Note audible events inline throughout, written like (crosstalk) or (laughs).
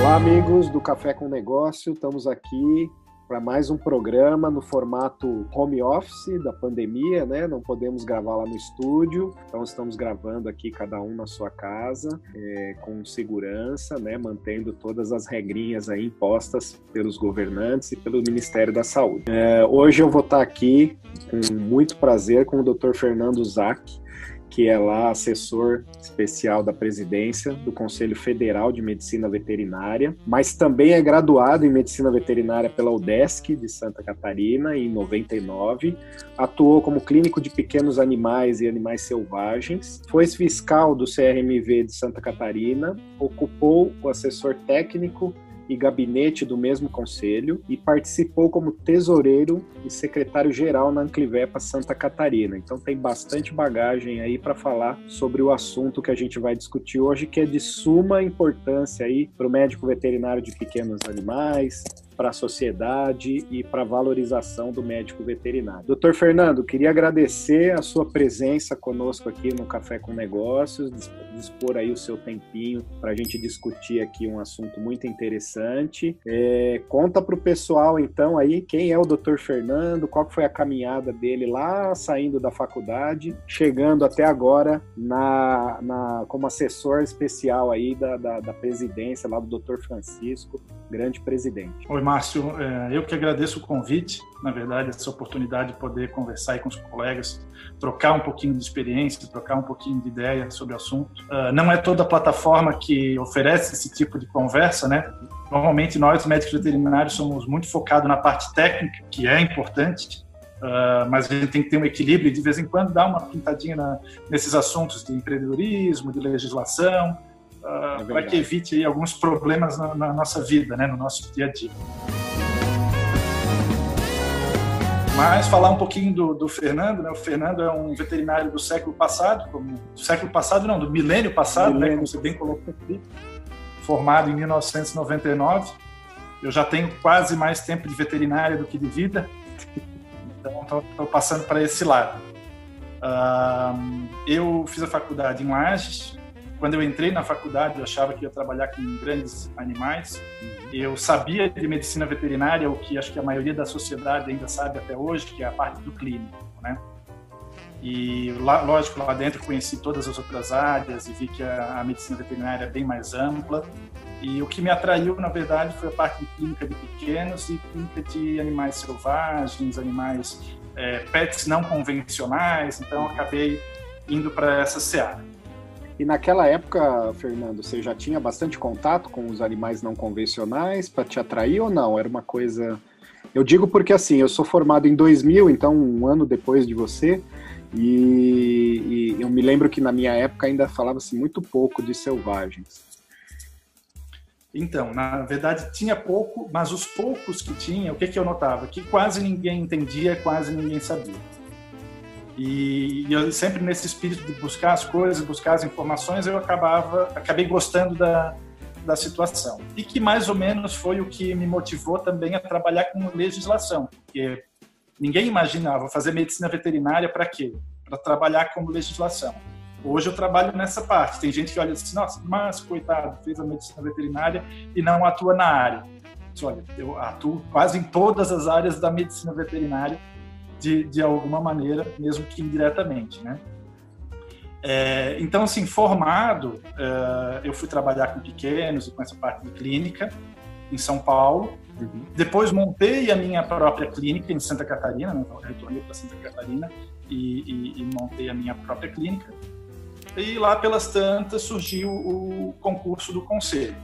Olá, amigos do Café com Negócio. Estamos aqui para mais um programa no formato home office da pandemia, né? Não podemos gravar lá no estúdio, então estamos gravando aqui cada um na sua casa, é, com segurança, né? Mantendo todas as regrinhas aí impostas pelos governantes e pelo Ministério da Saúde. É, hoje eu vou estar aqui com muito prazer com o Dr. Fernando Zac, que é lá assessor especial da presidência do Conselho Federal de Medicina Veterinária, mas também é graduado em Medicina Veterinária pela UDESC de Santa Catarina em 99, atuou como clínico de pequenos animais e animais selvagens, foi fiscal do CRMV de Santa Catarina, ocupou o assessor técnico e gabinete do mesmo conselho e participou como tesoureiro e secretário-geral na Anclivepa Santa Catarina. Então tem bastante bagagem aí para falar sobre o assunto que a gente vai discutir hoje, que é de suma importância aí para o médico veterinário de pequenos animais, para a sociedade e para a valorização do médico veterinário. Doutor Fernando, queria agradecer a sua presença conosco aqui no Café com Negócios, dispor aí o seu tempinho para a gente discutir aqui um assunto muito interessante. É, conta para o pessoal então aí quem é o Doutor Fernando, qual foi a caminhada dele lá saindo da faculdade, chegando até agora na, na como assessor especial aí da, da, da presidência lá do Doutor Francisco, grande presidente. Oi, Márcio. É, eu que agradeço o convite, na verdade, essa oportunidade de poder conversar com os colegas, trocar um pouquinho de experiência, trocar um pouquinho de ideia sobre o assunto. Uh, não é toda plataforma que oferece esse tipo de conversa, né? Normalmente nós, médicos veterinários, somos muito focados na parte técnica, que é importante, Uh, mas a gente tem que ter um equilíbrio e de vez em quando dar uma pintadinha na, nesses assuntos de empreendedorismo, de legislação, é para que evite aí, alguns problemas na, na, nossa vida, né, no nosso dia a dia. Mas falar um pouquinho do, do, Fernando, né? O Fernando é um veterinário do século passado, como, do século passado não, do milênio passado, milênio. né? Como você bem colocou aqui, formado em 1999. Eu já tenho quase mais tempo de veterinária do que de vida, então estou passando para esse lado. Uh, eu fiz a faculdade em Lages, quando eu entrei na faculdade, eu achava que ia trabalhar com grandes animais. Eu sabia de medicina veterinária, o que acho que a maioria da sociedade ainda sabe até hoje, que é a parte do clínico, né? E lá, lógico, lá dentro conheci todas as outras áreas e vi que a, a medicina veterinária é bem mais ampla. E o que me atraiu, na verdade, foi a parte de clínica de pequenos e clínica de animais selvagens, animais é, pets não convencionais. Então, acabei indo para essa seara. E naquela época, Fernando, você já tinha bastante contato com os animais não convencionais para te atrair ou não? Era uma coisa. Eu digo porque assim, eu sou formado em 2000, então um ano depois de você, e, e eu me lembro que na minha época ainda falava-se muito pouco de selvagens. Então, na verdade tinha pouco, mas os poucos que tinha, o que, que eu notava? Que quase ninguém entendia, quase ninguém sabia. E, e, eu sempre nesse espírito de buscar as coisas, buscar as informações, eu acabava, acabei gostando da, da situação. E que mais ou menos foi o que me motivou também a trabalhar com legislação, porque ninguém imaginava fazer medicina veterinária para quê? Para trabalhar com legislação. Hoje eu trabalho nessa parte. Tem gente que olha assim, nossa, mas coitado, fez a medicina veterinária e não atua na área. Olha, eu atuo quase em todas as áreas da medicina veterinária de, de alguma maneira, mesmo que indiretamente, né? É, então, assim, formado, é, eu fui trabalhar com pequenos e com essa parte de clínica em São Paulo. Uhum. Depois montei a minha própria clínica em Santa Catarina, né? Então, retornei para Santa Catarina e, e, e, montei a minha própria clínica. E lá pelas tantas surgiu o concurso do conselho.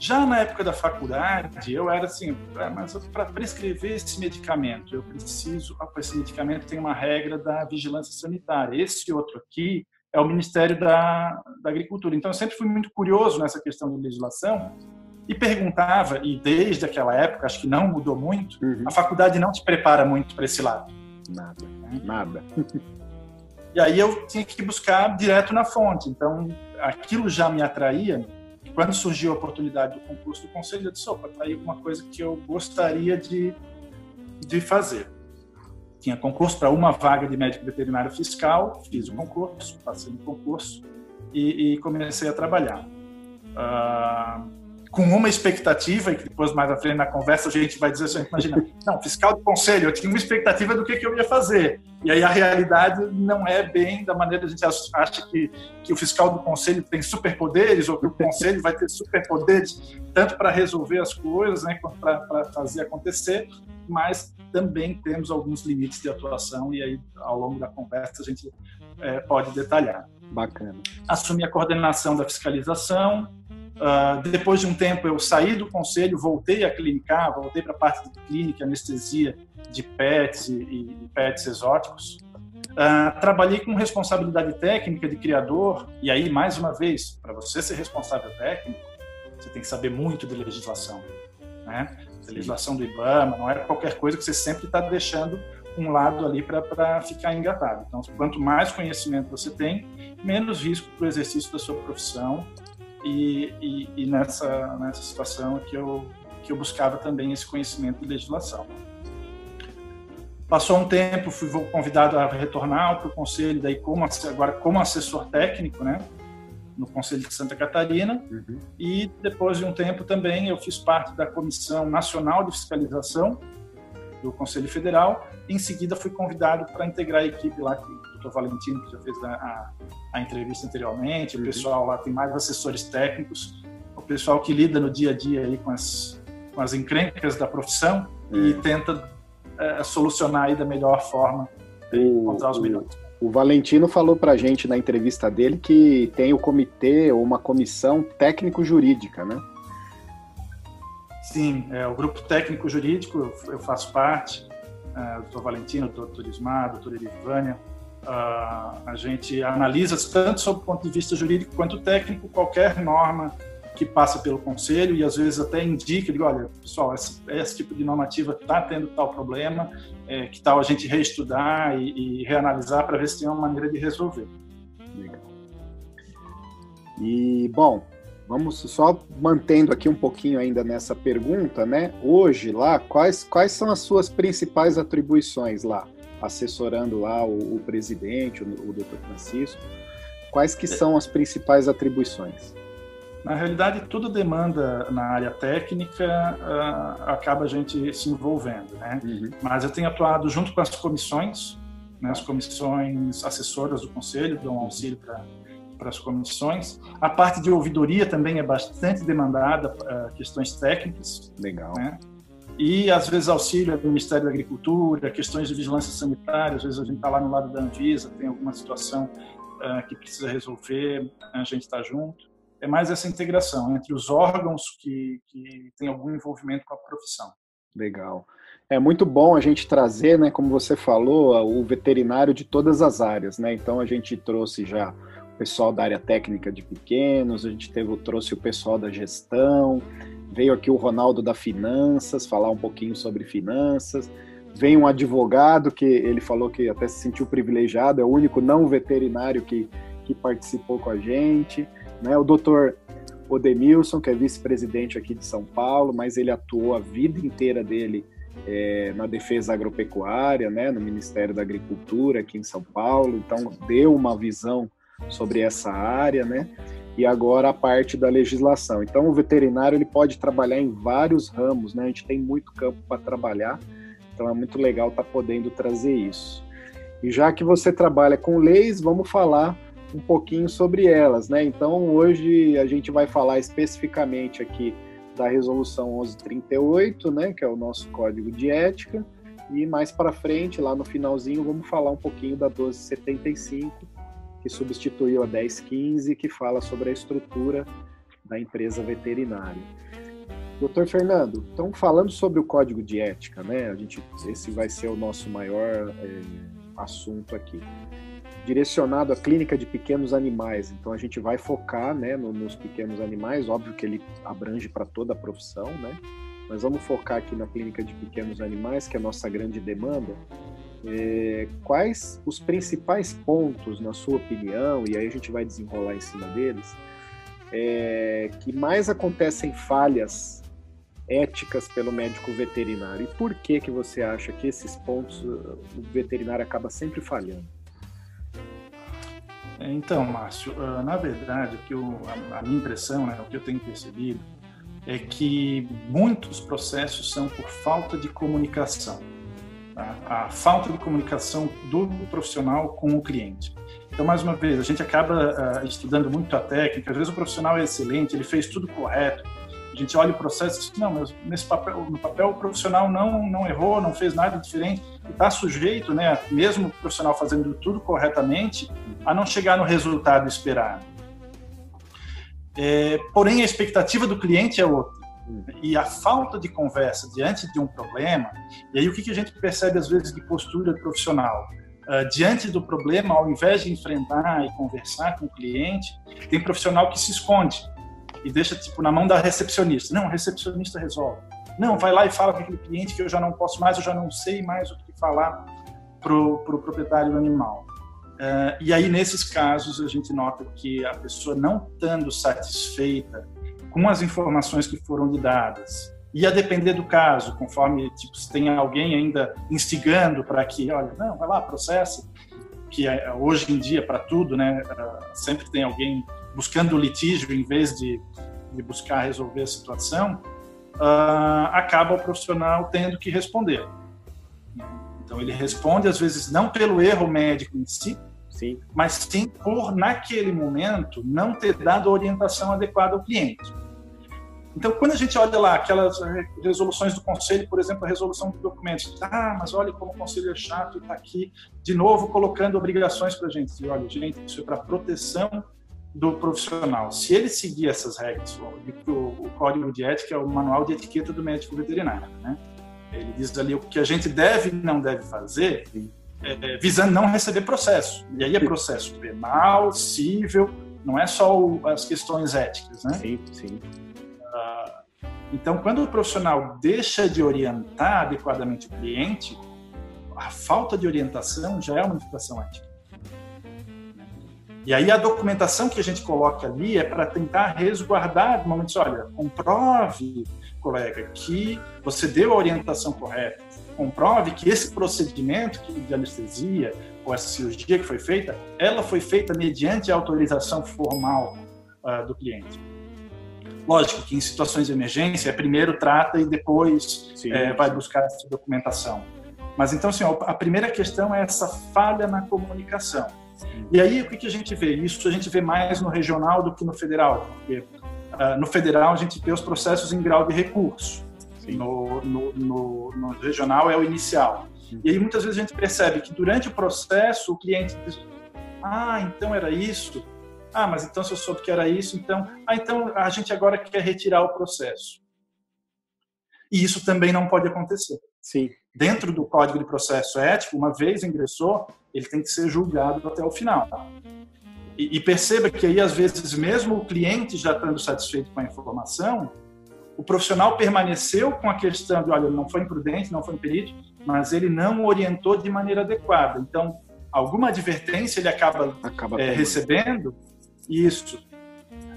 Já na época da faculdade, eu era assim, ah, mas para prescrever esse medicamento, eu preciso, esse medicamento tem uma regra da vigilância sanitária. Esse outro aqui é o Ministério da, da Agricultura. Então, eu sempre fui muito curioso nessa questão de legislação e perguntava, e desde aquela época, acho que não mudou muito, uhum. a faculdade não te prepara muito para esse lado. Nada, né? nada. E aí eu tinha que buscar direto na fonte. Então, aquilo já me atraía quando surgiu a oportunidade do concurso do conselho, eu disse, opa, tá aí uma coisa que eu gostaria de, de fazer. Tinha concurso para uma vaga de médico veterinário fiscal, fiz o concurso, passei no concurso e, e comecei a trabalhar. Uh, com uma expectativa, e que depois, mais à frente na conversa, a gente vai dizer assim, imagina, (laughs) não, fiscal do conselho, eu tinha uma expectativa do que, que eu ia fazer. E aí a realidade não é bem da maneira que a gente acha que, que o fiscal do conselho tem superpoderes, ou que o conselho vai ter superpoderes, tanto para resolver as coisas, né, quanto para fazer acontecer, mas também temos alguns limites de atuação, e aí, ao longo da conversa, a gente é, pode detalhar. Bacana. Assumi a coordenação da fiscalização, Uh, depois de um tempo, eu saí do conselho, voltei a clinicar, voltei para a parte de clínica, anestesia de pets e, e pets exóticos. Uh, trabalhei com responsabilidade técnica de criador, e aí, mais uma vez, para você ser responsável técnico, você tem que saber muito de legislação. Né? Legislação do IBAMA, não é qualquer coisa que você sempre está deixando um lado ali para ficar engatado. Então, quanto mais conhecimento você tem, menos risco para o exercício da sua profissão e, e, e, nessa, nessa situação que eu, que eu buscava também esse conhecimento de legislação. Passou um tempo, fui convidado a retornar para o conselho, daí como, agora como assessor técnico, né, no Conselho de Santa Catarina, uhum. e depois de um tempo também eu fiz parte da Comissão Nacional de Fiscalização do Conselho Federal, em seguida fui convidado para integrar a equipe lá que doutor Valentino, que já fez a, a, a entrevista anteriormente, uhum. o pessoal lá tem mais assessores técnicos, o pessoal que lida no dia a dia aí com as, com as encrencas da profissão uhum. e tenta é, solucionar aí da melhor forma e encontrar os melhores. O Valentino falou para a gente na entrevista dele que tem o comitê ou uma comissão técnico-jurídica, né? Sim, é, o grupo técnico jurídico eu faço parte, é, o doutor Valentino, o doutor Ismar, a doutora Elivânia, a gente analisa tanto sob o ponto de vista jurídico quanto técnico qualquer norma que passa pelo conselho e às vezes até indica, digo, olha, pessoal, esse, esse tipo de normativa está tendo tal problema, é, que tal a gente reestudar e, e reanalisar para ver se tem uma maneira de resolver. Legal. E, bom, vamos só mantendo aqui um pouquinho ainda nessa pergunta, né? Hoje lá, quais, quais são as suas principais atribuições lá? Assessorando lá o, o presidente, o, o Dr. Francisco. Quais que são as principais atribuições? Na realidade, tudo demanda na área técnica, uh, acaba a gente se envolvendo, né? Uhum. Mas eu tenho atuado junto com as comissões, né, as comissões assessoras do conselho, dão auxílio para as comissões. A parte de ouvidoria também é bastante demandada, uh, questões técnicas. Legal. Né? E às vezes auxílio do Ministério da Agricultura, questões de vigilância sanitária, às vezes a gente está lá no lado da Anvisa, tem alguma situação uh, que precisa resolver, a gente está junto. É mais essa integração entre os órgãos que, que têm algum envolvimento com a profissão. Legal. É muito bom a gente trazer, né, como você falou, o veterinário de todas as áreas, né? Então a gente trouxe já o pessoal da área técnica de pequenos, a gente teve, trouxe o pessoal da gestão, Veio aqui o Ronaldo da Finanças falar um pouquinho sobre finanças. Vem um advogado que ele falou que até se sentiu privilegiado, é o único não veterinário que, que participou com a gente. Né? O doutor Odemilson, que é vice-presidente aqui de São Paulo, mas ele atuou a vida inteira dele é, na defesa agropecuária, né, no Ministério da Agricultura aqui em São Paulo, então deu uma visão sobre essa área, né? E agora a parte da legislação. Então, o veterinário ele pode trabalhar em vários ramos, né? A gente tem muito campo para trabalhar, então é muito legal estar tá podendo trazer isso. E já que você trabalha com leis, vamos falar um pouquinho sobre elas, né? Então, hoje a gente vai falar especificamente aqui da resolução 1138, né, que é o nosso código de ética, e mais para frente, lá no finalzinho, vamos falar um pouquinho da 1275, que substituiu a 1015, que fala sobre a estrutura da empresa veterinária. Doutor Fernando, então falando sobre o código de ética, né? A gente, esse vai ser o nosso maior é, assunto aqui. Direcionado à clínica de pequenos animais, então a gente vai focar, né, no, nos pequenos animais. Óbvio que ele abrange para toda a profissão, né? Mas vamos focar aqui na clínica de pequenos animais, que é a nossa grande demanda. É, quais os principais pontos, na sua opinião, e aí a gente vai desenrolar em cima deles, é, que mais acontecem falhas éticas pelo médico veterinário? E por que que você acha que esses pontos uh, o veterinário acaba sempre falhando? Então, Márcio, uh, na verdade, eu, a minha impressão, né, o que eu tenho percebido, é que muitos processos são por falta de comunicação. Tá? A falta de comunicação do profissional com o cliente. Então, mais uma vez, a gente acaba uh, estudando muito a técnica, às vezes o profissional é excelente, ele fez tudo correto, a gente olha o processo e diz, não, mas nesse papel, no papel o profissional não, não errou, não fez nada diferente, está sujeito, né, mesmo o profissional fazendo tudo corretamente, a não chegar no resultado esperado. É, porém, a expectativa do cliente é outra. E a falta de conversa diante de um problema, e aí o que, a gente percebe às vezes de postura profissional? Uh, diante do problema, ao invés de enfrentar e conversar com o cliente, tem profissional que se esconde e deixa tipo na mão da recepcionista. Não, a recepcionista resolve. Não, vai lá e fala com aquele cliente que eu já não posso mais, eu já não sei mais o que falar pro, pro proprietário do animal. Uh, e aí, nesses casos, a gente nota que a pessoa não estando satisfeita com as informações que foram lhe dadas, e a depender do caso, conforme tipo, se tem alguém ainda instigando para que, olha, não, vai lá, processe, que é, hoje em dia, para tudo, né, uh, sempre tem alguém buscando litígio em vez de, de buscar resolver a situação, uh, acaba o profissional tendo que responder. Então, ele responde, às vezes, não pelo erro médico em si, Sim. mas sim por, naquele momento, não ter dado a orientação adequada ao cliente. Então, quando a gente olha lá aquelas resoluções do conselho, por exemplo, a resolução de documentos, ah, mas olha como o conselho é chato está aqui, de novo, colocando obrigações para a gente. E olha, gente, isso é para proteção do profissional. Se ele seguir essas regras, o, o, código de ética é o manual de etiqueta do médico veterinário, né? Ele diz ali o que a gente deve e não deve fazer, é, visando não receber processo. E aí é processo penal, civil, não é só o, as questões éticas, né? Sim, sim. Uh, então, quando o profissional deixa de orientar adequadamente o cliente, a falta de orientação já é uma infração ética. E aí a documentação que a gente coloca ali é para tentar resguardar momentos, olha, comprove, colega, que você deu a orientação correta, comprove que esse procedimento de anestesia ou essa cirurgia que foi feita, ela foi feita mediante a autorização formal uh, do cliente. Lógico que em situações de emergência, primeiro trata e depois sim, é, vai buscar essa documentação. Mas então, assim, a primeira questão é essa falha na comunicação. E aí, o que, que a gente vê? Isso a gente vê mais no regional do que no federal, porque uh, no federal a gente vê os processos em grau de recurso, no, no, no, no, regional é o inicial. E aí, muitas vezes, a gente percebe que durante o processo o cliente diz: Ah, então era isso. Ah, mas então se eu soube que era isso, então. Ah, então a gente agora quer retirar o processo. E isso também não pode acontecer. Sim. Dentro do Código de Processo Ético, uma vez ingressou, ele tem que ser julgado até o final. E, e perceba que aí, às vezes, mesmo o cliente já estando satisfeito com a informação, o profissional permaneceu com a questão de, olha, não foi imprudente, não foi imperito, mas ele não orientou de maneira adequada. Então, alguma advertência ele acaba, acaba é, recebendo, isso.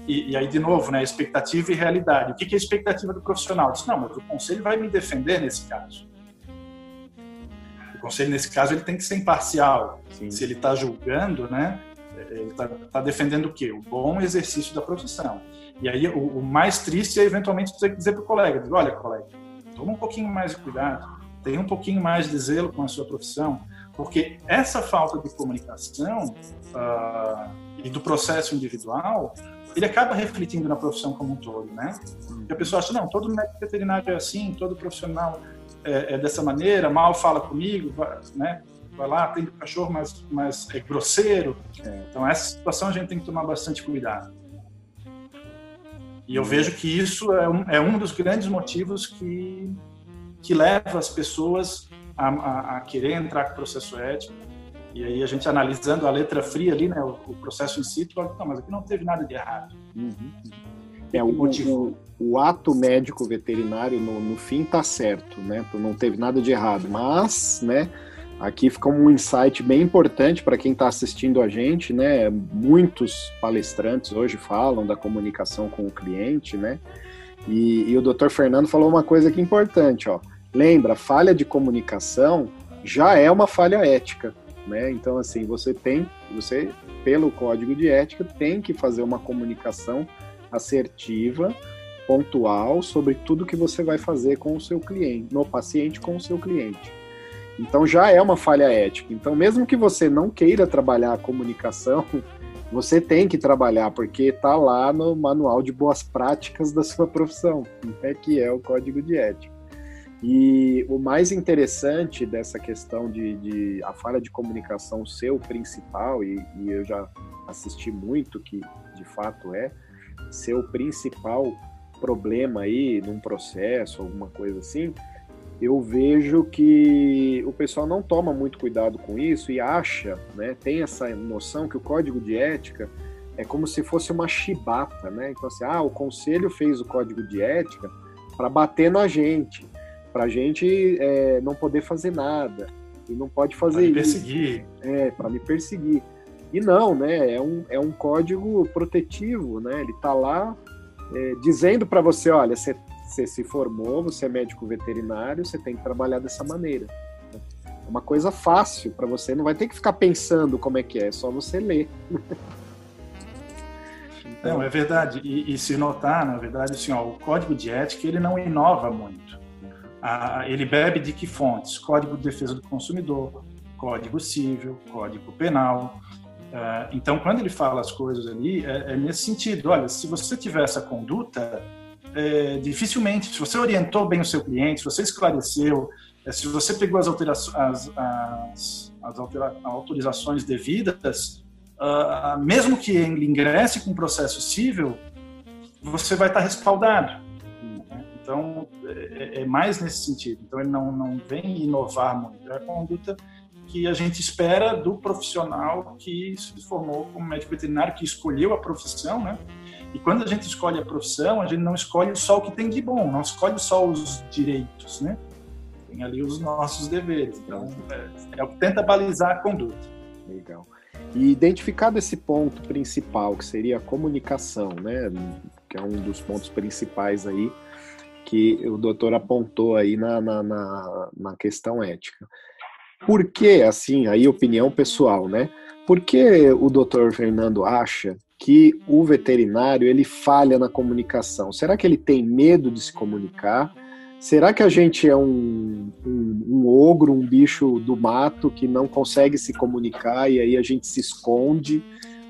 E, e, aí, de novo, né, expectativa e realidade. O que, que é a expectativa do profissional? Diz, não, mas o conselho vai me defender nesse caso conselho, nesse caso, ele tem que ser imparcial. Sim. Se ele está julgando, né, ele está tá defendendo o quê? O bom exercício da profissão. E aí, o, o mais triste é, eventualmente, você dizer para o colega, olha, colega, toma um pouquinho mais de cuidado, tenha um pouquinho mais de zelo com a sua profissão, porque essa falta de comunicação uh, e do processo individual, ele acaba refletindo na profissão como um todo, né? E a pessoa acha, não, todo médico veterinário é assim, todo profissional é, é dessa maneira, mal fala comigo, né? Vai lá, tem o cachorro, mas, mas é grosseiro. É. Então, essa situação a gente tem que tomar bastante cuidado. E eu vejo que isso é um, é um dos grandes motivos que, que leva as pessoas a, a, a querer entrar com o processo ético. E aí a gente analisando a letra fria ali, né, o, o processo em si, tu fala, mas aqui não teve nada de errado. Uhum. É, o, o, o, ato médico veterinário, no, no fim, está certo, né? Não teve nada de errado, mas, né? Aqui fica um insight bem importante para quem está assistindo a gente, né? Muitos palestrantes hoje falam da comunicação com o cliente, né? E, e o Dr. Fernando falou uma coisa que é importante, ó. Lembra, falha de comunicação já é uma falha ética, né? Então, assim, você tem, você, pelo código de ética, tem que fazer uma comunicação assertiva, pontual, sobre tudo que você vai fazer com o seu cliente, no paciente com o seu cliente. Então já é uma falha ética. Então, mesmo que você não queira trabalhar a comunicação, (laughs) você tem que trabalhar, porque está lá no manual de boas práticas da sua profissão, né, que é o código de ética. E o mais interessante dessa questão de, de a falha de comunicação ser o principal, e, e eu já assisti muito que de fato é, ser o principal problema aí num processo, alguma coisa assim, eu vejo que o pessoal não toma muito cuidado com isso e acha, né, tem essa noção que o código de ética é como se fosse uma chibata, né? Então assim, ah, o conselho fez o código de ética para bater na gente, para a gente é, não poder fazer nada e não pode fazer pra isso. perseguir. É, para me perseguir. E não, né? É um, é um código protetivo, né? Ele está lá é, dizendo para você, olha, você você se formou, você é médico veterinário, você tem que trabalhar dessa maneira. É uma coisa fácil para você, não vai ter que ficar pensando como é que é, é só você ler. Não, é verdade. E, e, se notar, na verdade, assim, ó, o código de ética ele não inova muito. Ah, ele bebe de que fontes? Código de Defesa do Consumidor, Código Civil, Código Penal. Ah, então, quando ele fala as coisas ali, é, é nesse sentido. Olha, se você tiver essa conduta, é, dificilmente, se você orientou bem o seu cliente, se você esclareceu, é, se você pegou as, alterações, as, as, as autorizações devidas, uh, mesmo que ele ingresse com um processo civil, você vai estar respaldado. Né? Então, é, é, mais nesse sentido. Então, ele não, não vem inovar muito. É a conduta que a gente espera do profissional que se formou como médico veterinário, que escolheu a profissão, né? E quando a gente escolhe a profissão, a gente não escolhe só o que tem de bom, não escolhe só os direitos, né? Tem ali os nossos deveres. Então, é, é o que tenta balizar a conduta. Legal. E identificado esse ponto principal, que seria a comunicação, né? Que é um dos pontos principais aí que o doutor apontou aí na, na, na, na questão ética. Por que, assim, aí opinião pessoal, né? Por que o doutor Fernando acha que o veterinário ele falha na comunicação? Será que ele tem medo de se comunicar? Será que a gente é um, um, um, ogro, um bicho do mato que não consegue se comunicar e aí a gente se esconde?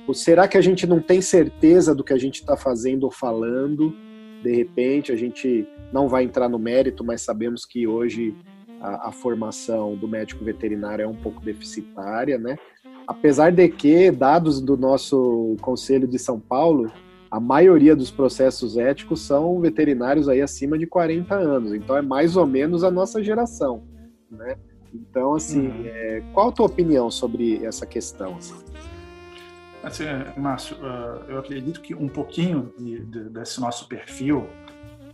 Ou será que a gente não tem certeza do que a gente está fazendo ou falando? De repente a gente não vai entrar no mérito, mas sabemos que hoje a, a formação do médico veterinário é um pouco deficitária, né? Apesar de que, dados do nosso Conselho de São Paulo, a maioria dos processos éticos são veterinários aí acima de 40 anos, então é mais ou menos a nossa geração, né? Então, assim, uhum. é, qual a tua opinião sobre essa questão? Assim? Assim, Márcio, uh, eu acredito que um pouquinho de, de, desse nosso perfil,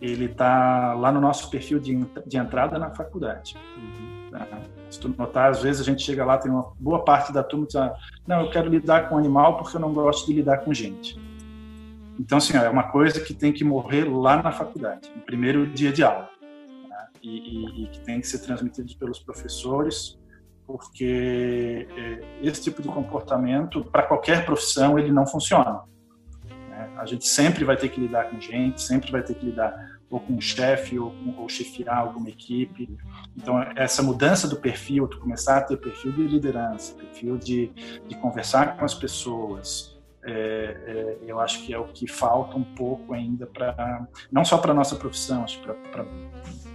ele está lá no nosso perfil de, de entrada na faculdade. Uhum. Tá? Se tu notar, às vezes a gente chega lá, tem uma boa parte da turma que diz, não, eu quero lidar com animal porque eu não gosto de lidar com gente. Então, assim, é uma coisa que tem que morrer lá na faculdade, no primeiro dia de aula. Né? E, e, e, que tem que ser transmitido pelos professores, porque é, esse tipo de comportamento, para qualquer profissão, ele não funciona. Né? A gente sempre vai ter que lidar com gente, sempre vai ter que lidar ou com um chefe, ou, ou chefiar alguma equipe. Então, essa mudança do perfil, tu começar a ter perfil de liderança, perfil de, de conversar com as pessoas, é, é, eu acho que é o que falta um pouco ainda para, não só para nossa profissão, acho para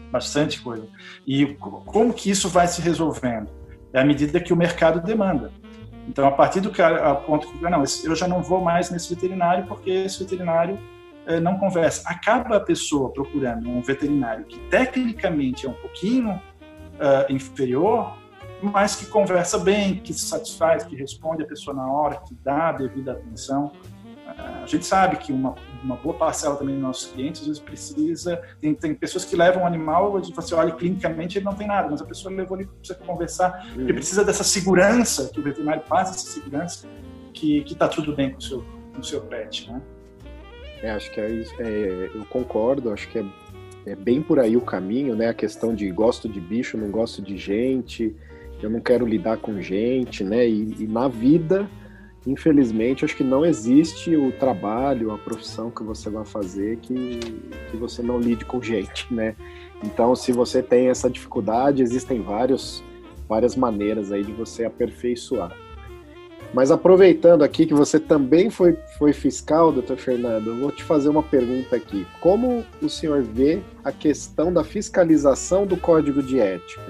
bastante coisa. E como que isso vai se resolvendo? É à medida que o mercado demanda. Então, a partir do que a, ponto que não, eu já não vou mais nesse veterinário porque esse veterinário não conversa. Acaba a pessoa procurando um veterinário que tecnicamente é um pouquinho uh, inferior, mas que conversa bem, que se satisfaz, que responde a pessoa na hora, que dá a devida atenção. Uh, a gente sabe que uma uma boa parcela também dos nossos clientes, às vezes precisa, tem, tem pessoas que levam o animal, você olha clinicamente ele não tem nada, mas a pessoa levou ali para conversar, uhum. precisa dessa segurança, que o veterinário passa essa segurança, que está tudo bem com o seu, com o seu pet, né? É, acho que é, é, eu concordo, acho que é, é bem por aí o caminho, né? A questão de gosto de bicho, não gosto de gente, eu não quero lidar com gente, né? E, e, na vida, infelizmente, acho que não existe o trabalho, a profissão que você vai fazer que, que você não lide com gente, né? Então, se você tem essa dificuldade, existem vários, várias maneiras aí de você aperfeiçoar. Mas aproveitando aqui que você também foi, foi fiscal, doutor Fernando, eu vou te fazer uma pergunta aqui. Como o senhor vê a questão da fiscalização do código de ética?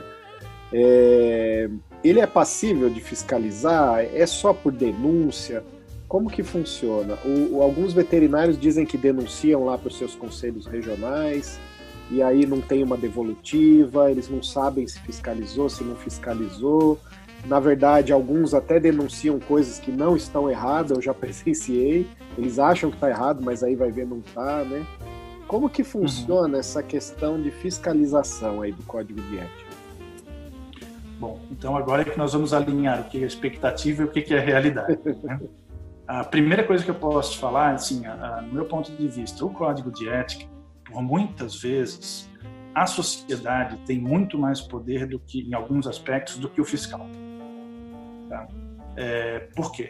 É, ele é passível de fiscalizar? É só por denúncia? Como que funciona? O, alguns veterinários dizem que denunciam lá para os seus conselhos regionais e aí não tem uma devolutiva, eles não sabem se fiscalizou, se não fiscalizou. Na verdade, alguns até denunciam coisas que não estão erradas, eu já (laughs) presenciei. Eles acham que está errado, mas aí vai ver não está, né? Como que funciona uhum. essa questão de fiscalização aí do Código de Ética? Bom, então agora é que nós vamos alinhar o que é expectativa e o que é realidade. Né? (laughs) A primeira coisa que eu posso te falar, assim, a, a, no meu ponto de vista, o código de ética, por muitas vezes, a sociedade tem muito mais poder do que, em alguns aspectos, do que o fiscal. Tá? É, por quê?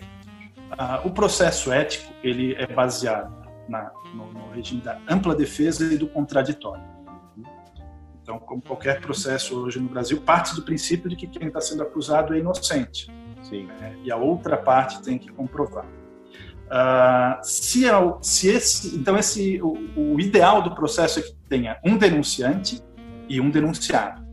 Ah, o processo ético ele é baseado na, no, no regime da ampla defesa e do contraditório. Então, como qualquer processo hoje no Brasil, parte do princípio de que quem está sendo acusado é inocente. Né? E a outra parte tem que comprovar. Uh, se, é se esse, então esse, o, o, ideal do processo é que tenha um denunciante e um denunciado.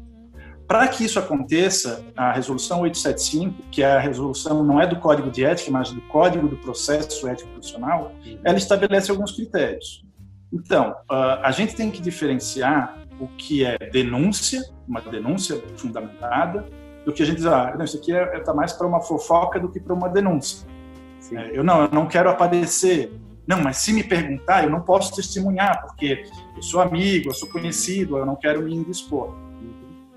Para que isso aconteça, a resolução 875, que é a resolução não é do Código de Ética, mas do Código do Processo Ético Profissional, ela estabelece alguns critérios. Então, uh, a gente tem que diferenciar o que é denúncia, uma denúncia fundamentada, do que a gente diz, ah, não, isso aqui está é, tá mais para uma fofoca do que para uma denúncia. É, eu não, eu não quero aparecer. Não, mas se me perguntar, eu não posso testemunhar, porque eu sou amigo, eu sou conhecido, eu não quero me indispor.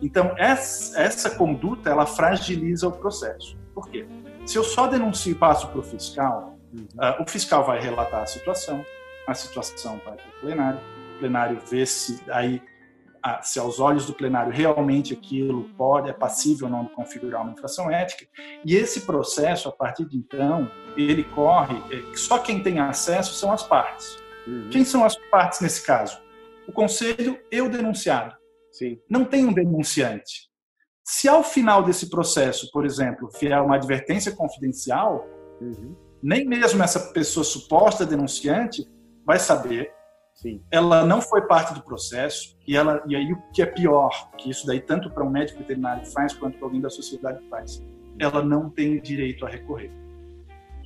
Então, essa, essa conduta, ela fragiliza o processo. Por quê? Se eu só denuncio e passo para o fiscal, uhum. uh, o fiscal vai relatar a situação, a situação vai para o plenário, o plenário vê se aí se aos olhos do plenário realmente aquilo pode, é passível ou não de configurar uma infração ética. E esse processo, a partir de então, ele corre, é, só quem tem acesso são as partes. Uhum. Quem são as partes nesse caso? O conselho e o denunciado. Sim. Não tem um denunciante. Se ao final desse processo, por exemplo, vier uma advertência confidencial, uhum. nem mesmo essa pessoa suposta denunciante vai saber Sim. Ela não foi parte do processo e ela e aí o que é pior, que isso daí tanto para um médico veterinário faz quanto para alguém da sociedade faz, ela não tem direito a recorrer,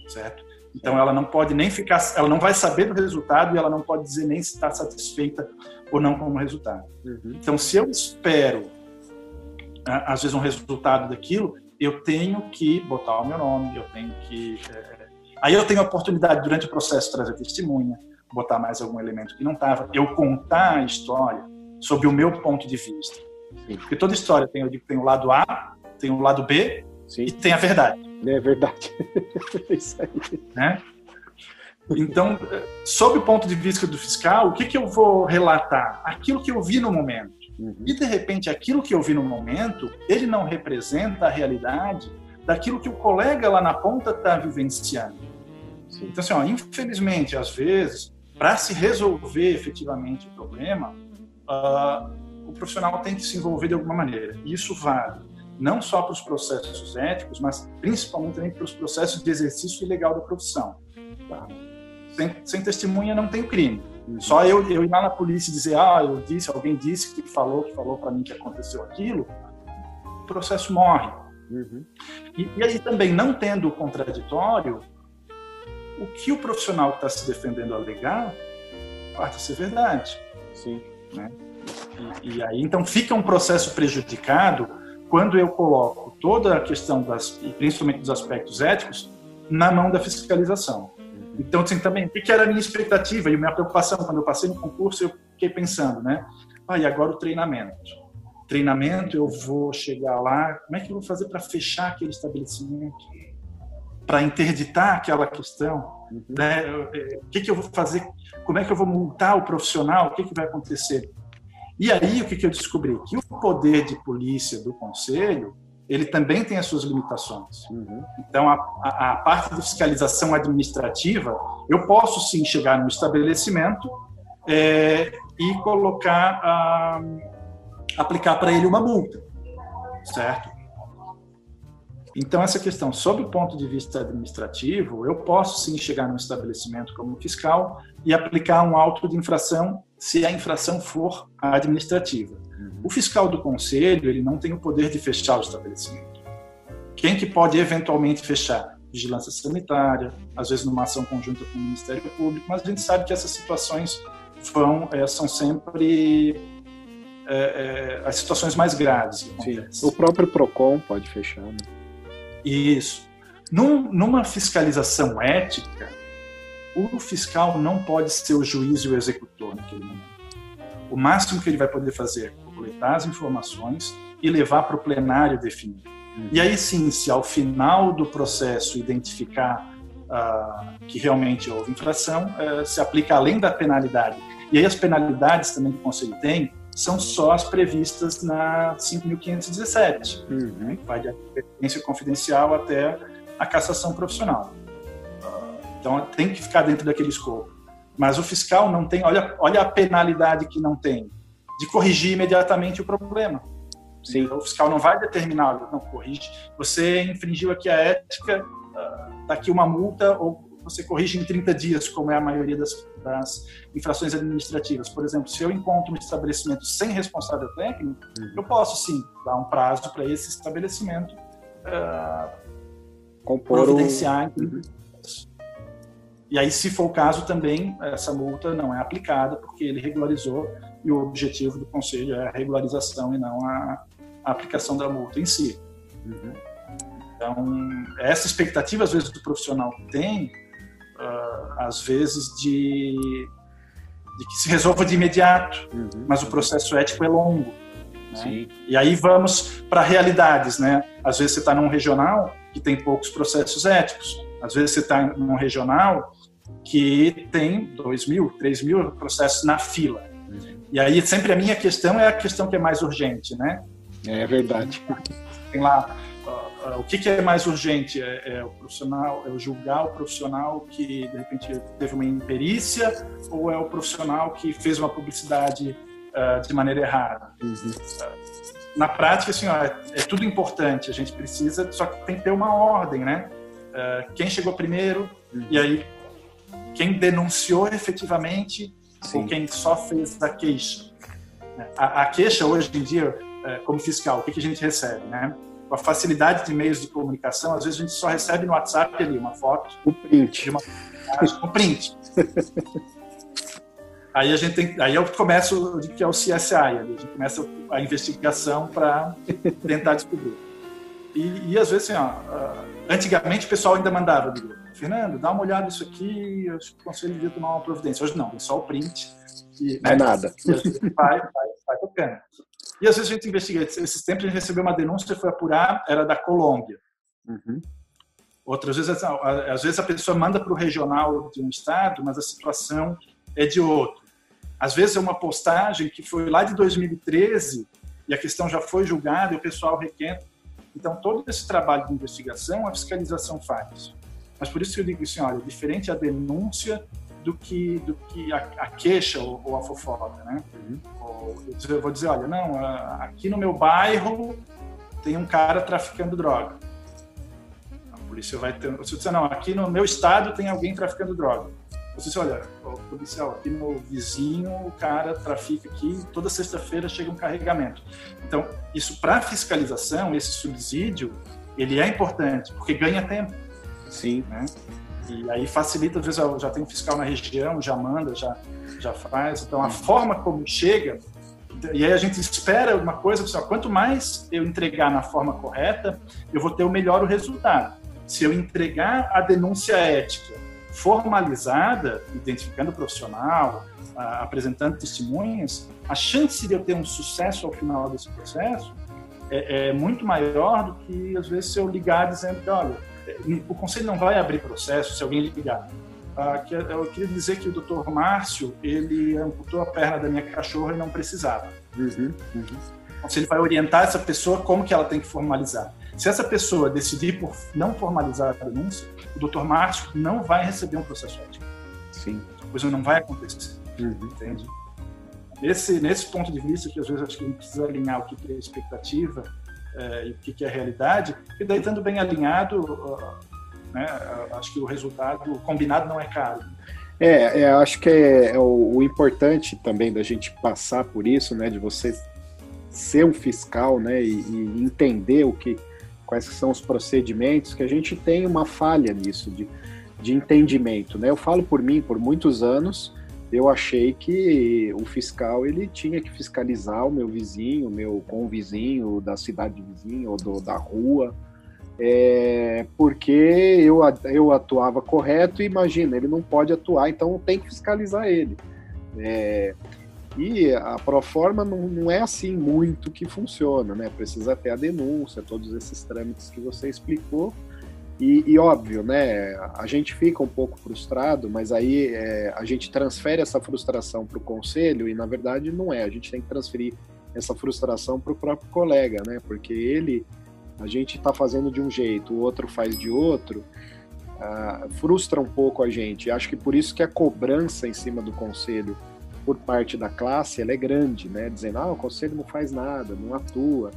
certo? Então ela não pode nem ficar, ela não vai saber do resultado e ela não pode dizer nem se está satisfeita ou não com o resultado. Uhum. Então se eu espero às vezes um resultado daquilo, eu tenho que botar o meu nome, eu tenho que é... aí eu tenho a oportunidade durante o processo de trazer testemunha, botar mais algum elemento que não estava, eu contar a história sob o meu ponto de vista. Sim. Porque toda história tem, eu digo, tem o lado A, tem o lado B Sim. e tem a verdade. É verdade. (laughs) é isso aí. Né? Então, sob o ponto de vista do fiscal, o que, que eu vou relatar? Aquilo que eu vi no momento. Uhum. E, de repente, aquilo que eu vi no momento, ele não representa a realidade daquilo que o colega lá na ponta está vivenciando. Sim. Então, assim, ó, infelizmente, às vezes, para se resolver efetivamente o problema, uh, o profissional tem que se envolver de alguma maneira. E isso vale não só para os processos éticos, mas principalmente também para os processos de exercício ilegal da profissão. Tá? Sem, sem, testemunha não tem crime. Uhum. Só eu, eu ir lá na polícia e dizer, ah, eu disse, alguém disse que falou, que falou para mim que aconteceu aquilo, o processo morre. Uhum. E, e aí também, não tendo o contraditório, o que o profissional que está se defendendo alegar parte a ser verdade. Sim. Né? E, e, aí, então, fica um processo prejudicado quando eu coloco toda a questão, das, e principalmente dos aspectos éticos, na mão da fiscalização. Então, assim, também, o que era a minha expectativa e a minha preocupação quando eu passei no concurso, eu fiquei pensando, né? Ah, e agora o treinamento. Treinamento, eu vou chegar lá, como é que eu vou fazer para fechar aquele estabelecimento? Para interditar aquela questão? Uhum. Né? Eh, o que, que eu vou fazer? Como é que eu vou multar o profissional? O que, que vai acontecer? E aí, o que, que eu descobri? Que o poder de polícia do conselho ele também tem as suas limitações. Uhum. Então, a, a, a, parte de fiscalização administrativa, eu posso sim chegar no estabelecimento é, e colocar, a, aplicar para ele uma multa, certo? Então, essa questão, sob o ponto de vista administrativo, eu posso sim chegar no estabelecimento como fiscal e aplicar um auto de infração se a infração for administrativa. O fiscal do conselho, ele não tem o poder de fechar o estabelecimento. Quem que pode eventualmente fechar? Vigilância sanitária, às vezes numa ação conjunta com o Ministério Público, mas a gente sabe que essas situações vão, é, são sempre é, é, as situações mais graves. O próprio PROCON pode fechar, né? Isso. Num, numa fiscalização ética, o fiscal não pode ser o juiz e o executor naquele momento. O máximo que ele vai poder fazer é coletar as informações e levar para o plenário definir. Uhum. E aí sim, se ao final do processo identificar uh, que realmente houve infração, uh, se aplica além da penalidade. E aí as penalidades também que o Conselho tem são só as previstas na 5.517, uhum. que vai de advertência confidencial até a cassação profissional. Então tem que ficar dentro daquele escopo. Mas o fiscal não tem, olha, olha a penalidade que não tem de corrigir imediatamente o problema. Sim. Então, o fiscal não vai determinar, não corrige. Você infringiu aqui a ética, está aqui uma multa ou você corrige em 30 dias, como é a maioria das, das, infrações administrativas. Por exemplo, se eu encontro um estabelecimento sem responsável técnico, uhum. eu posso sim dar um prazo para esse estabelecimento uh, Compor providenciar. O... Uhum. E aí, se for o caso, também essa multa não é aplicada, porque ele regularizou e o objetivo do conselho é a regularização e não a, a aplicação da multa em si. Uhum. Então, essa expectativa, às vezes, do profissional tem, uh, às vezes, de, de, que se resolva de imediato, uhum. mas o processo ético é longo. Né? E aí vamos para realidades, né? Às vezes você está num regional que tem poucos processos éticos. Às vezes você está num regional que tem 2 mil, 3 mil processos na fila. E aí sempre a minha questão é a questão que é mais urgente, né? É verdade. Tem lá uh, uh, o que, que, é mais urgente é, é, o profissional, é o julgar o profissional que de repente teve uma imperícia ou é o profissional que fez uma publicidade uh, de maneira errada. Uhum. na prática, assim, ó, é, é, tudo importante. A gente precisa, só que tem que ter uma ordem, né? quem chegou primeiro uhum. e aí quem denunciou efetivamente Sim. ou quem só fez a queixa. A, a queixa, hoje em dia, é, como fiscal, o que, que a gente recebe? Né? Com a facilidade de meios de comunicação, às vezes a gente só recebe no WhatsApp ali uma foto. O print. De uma, um print. (laughs) aí a gente tem, aí eu começo o que é o CSI, a gente começa a investigação para tentar descobrir. E, e, às vezes, assim, ó, antigamente o pessoal ainda mandava, digo, Fernando, dá uma olhada nisso aqui, eu acho que o conselho devia tomar uma providência. Hoje não, é só o print. E, não é nada. (laughs) Vai, vai, vai tocando. E às vezes a gente investiga. Esses tempos a gente recebeu uma denúncia, foi apurar, era da Colômbia. Uhum. Outras vezes, às vezes a pessoa manda para o regional de um estado, mas a situação é de outro. Às vezes é uma postagem que foi lá de 2013 e a questão já foi julgada e o pessoal requer. Então, todo esse trabalho de investigação, a fiscalização faz. Mas por isso que eu digo assim, olha, diferente a denúncia do que, do que a, a queixa ou, ou, a fofoca, né? Uhum. Ou, eu vou dizer, olha, não, aqui no meu bairro tem um cara traficando droga. A polícia vai ter... Se eu disser, não, aqui no meu estado tem alguém traficando droga. Você diz, olha, policial, aqui no vizinho o cara trafica aqui, toda sexta-feira chega um carregamento. Então, isso para fiscalização, esse subsídio, ele é importante, porque ganha tempo. Sim. Né? E aí facilita, às vezes já tem fiscal na região, já manda, já, já faz. Então, a uhum. forma como chega, e aí a gente espera uma coisa, assim, ó, quanto mais eu entregar na forma correta, eu vou ter o melhor o resultado. Se eu entregar a denúncia ética formalizada, identificando o profissional, apresentando testemunhas, a chance de eu ter um sucesso ao final desse processo é, é muito maior do que, às vezes, se eu ligar dizendo que, olha, o conselho não vai abrir processo se alguém ligar. Ah, que eu queria dizer que o doutor Márcio, ele amputou a perna da minha cachorra e não precisava. Uhum, uhum. Então, se ele vai orientar essa pessoa como que ela tem que formalizar. Se essa pessoa decidir por não formalizar a denúncia, o doutor Márcio não vai receber um processo ético. Sim. A coisa não vai acontecer. Uhum. Entende? Nesse, nesse ponto de vista, que às vezes acho que a gente precisa alinhar o que é expectativa é, e o que é realidade, e daí estando bem alinhado, né, acho que o resultado combinado não é caro. É, é acho que é, é o, o, importante também da gente passar por isso, né, de você ser um fiscal, né, e, e, entender o que, quais são os procedimentos, que a gente tem uma falha nisso de, de entendimento, né. Eu falo por mim, por muitos anos, eu achei que o fiscal ele tinha que fiscalizar o meu vizinho, o meu convizinho da cidade vizinha ou do, da rua, é, porque eu, eu atuava correto imagina, ele não pode atuar, então tem que fiscalizar ele. É, e a Proforma não, não é assim muito que funciona, né? Precisa ter a denúncia, todos esses trâmites que você explicou, e, e, óbvio, né? A gente fica um pouco frustrado, mas aí é, a gente transfere essa frustração para o conselho e na verdade não é. A gente tem que transferir essa frustração para o próprio colega, né? Porque ele, a gente está fazendo de um jeito, o outro faz de outro, uh, frustra um pouco a gente. Acho que por isso que a cobrança em cima do conselho por parte da classe ela é grande, né? Dizendo, ah, o conselho não faz nada, não atua,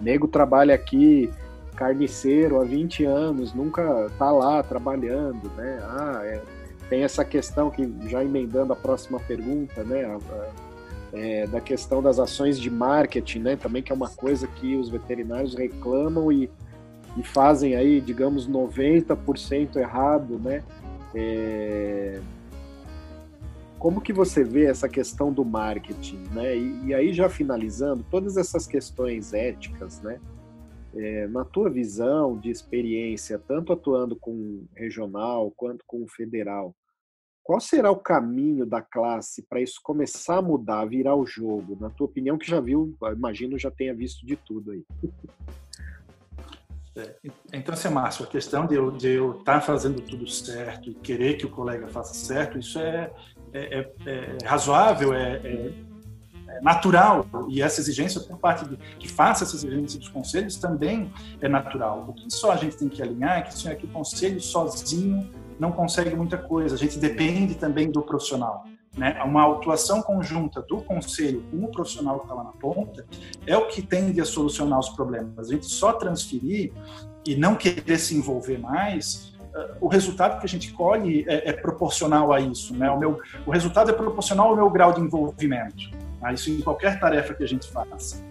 o nego trabalha aqui carniceiro há 20 anos, nunca tá lá trabalhando, né? Ah, é, tem essa questão que, já emendando a próxima pergunta, né? A, a, é, da questão das ações de marketing, né? Também que é uma coisa que os veterinários reclamam e, e fazem aí, digamos, 90% errado, né? É... Como que você vê essa questão do marketing, né? E, e aí já finalizando, todas essas questões éticas, né? É, na tua visão de experiência, tanto atuando com regional quanto com federal, qual será o caminho da classe para isso começar a mudar, virar o jogo? Na tua opinião, que já viu, imagino já tenha visto de tudo aí. É, então, assim, Márcio, a questão de eu estar tá fazendo tudo certo e querer que o colega faça certo, isso é, é, é, é razoável, é, é natural e essa exigência por parte de que faça essa exigência dos conselhos também é natural. O que só a gente tem que alinhar é que, é que o conselho sozinho não consegue muita coisa. A gente depende também do profissional. Né? Uma atuação conjunta do conselho com o profissional que está lá na ponta é o que tende a solucionar os problemas. A gente só transferir e não querer se envolver mais, uh, o resultado que a gente colhe é, é proporcional a isso. Né? O, meu, o resultado é proporcional ao meu grau de envolvimento. Tá? Isso em qualquer tarefa que a gente faça.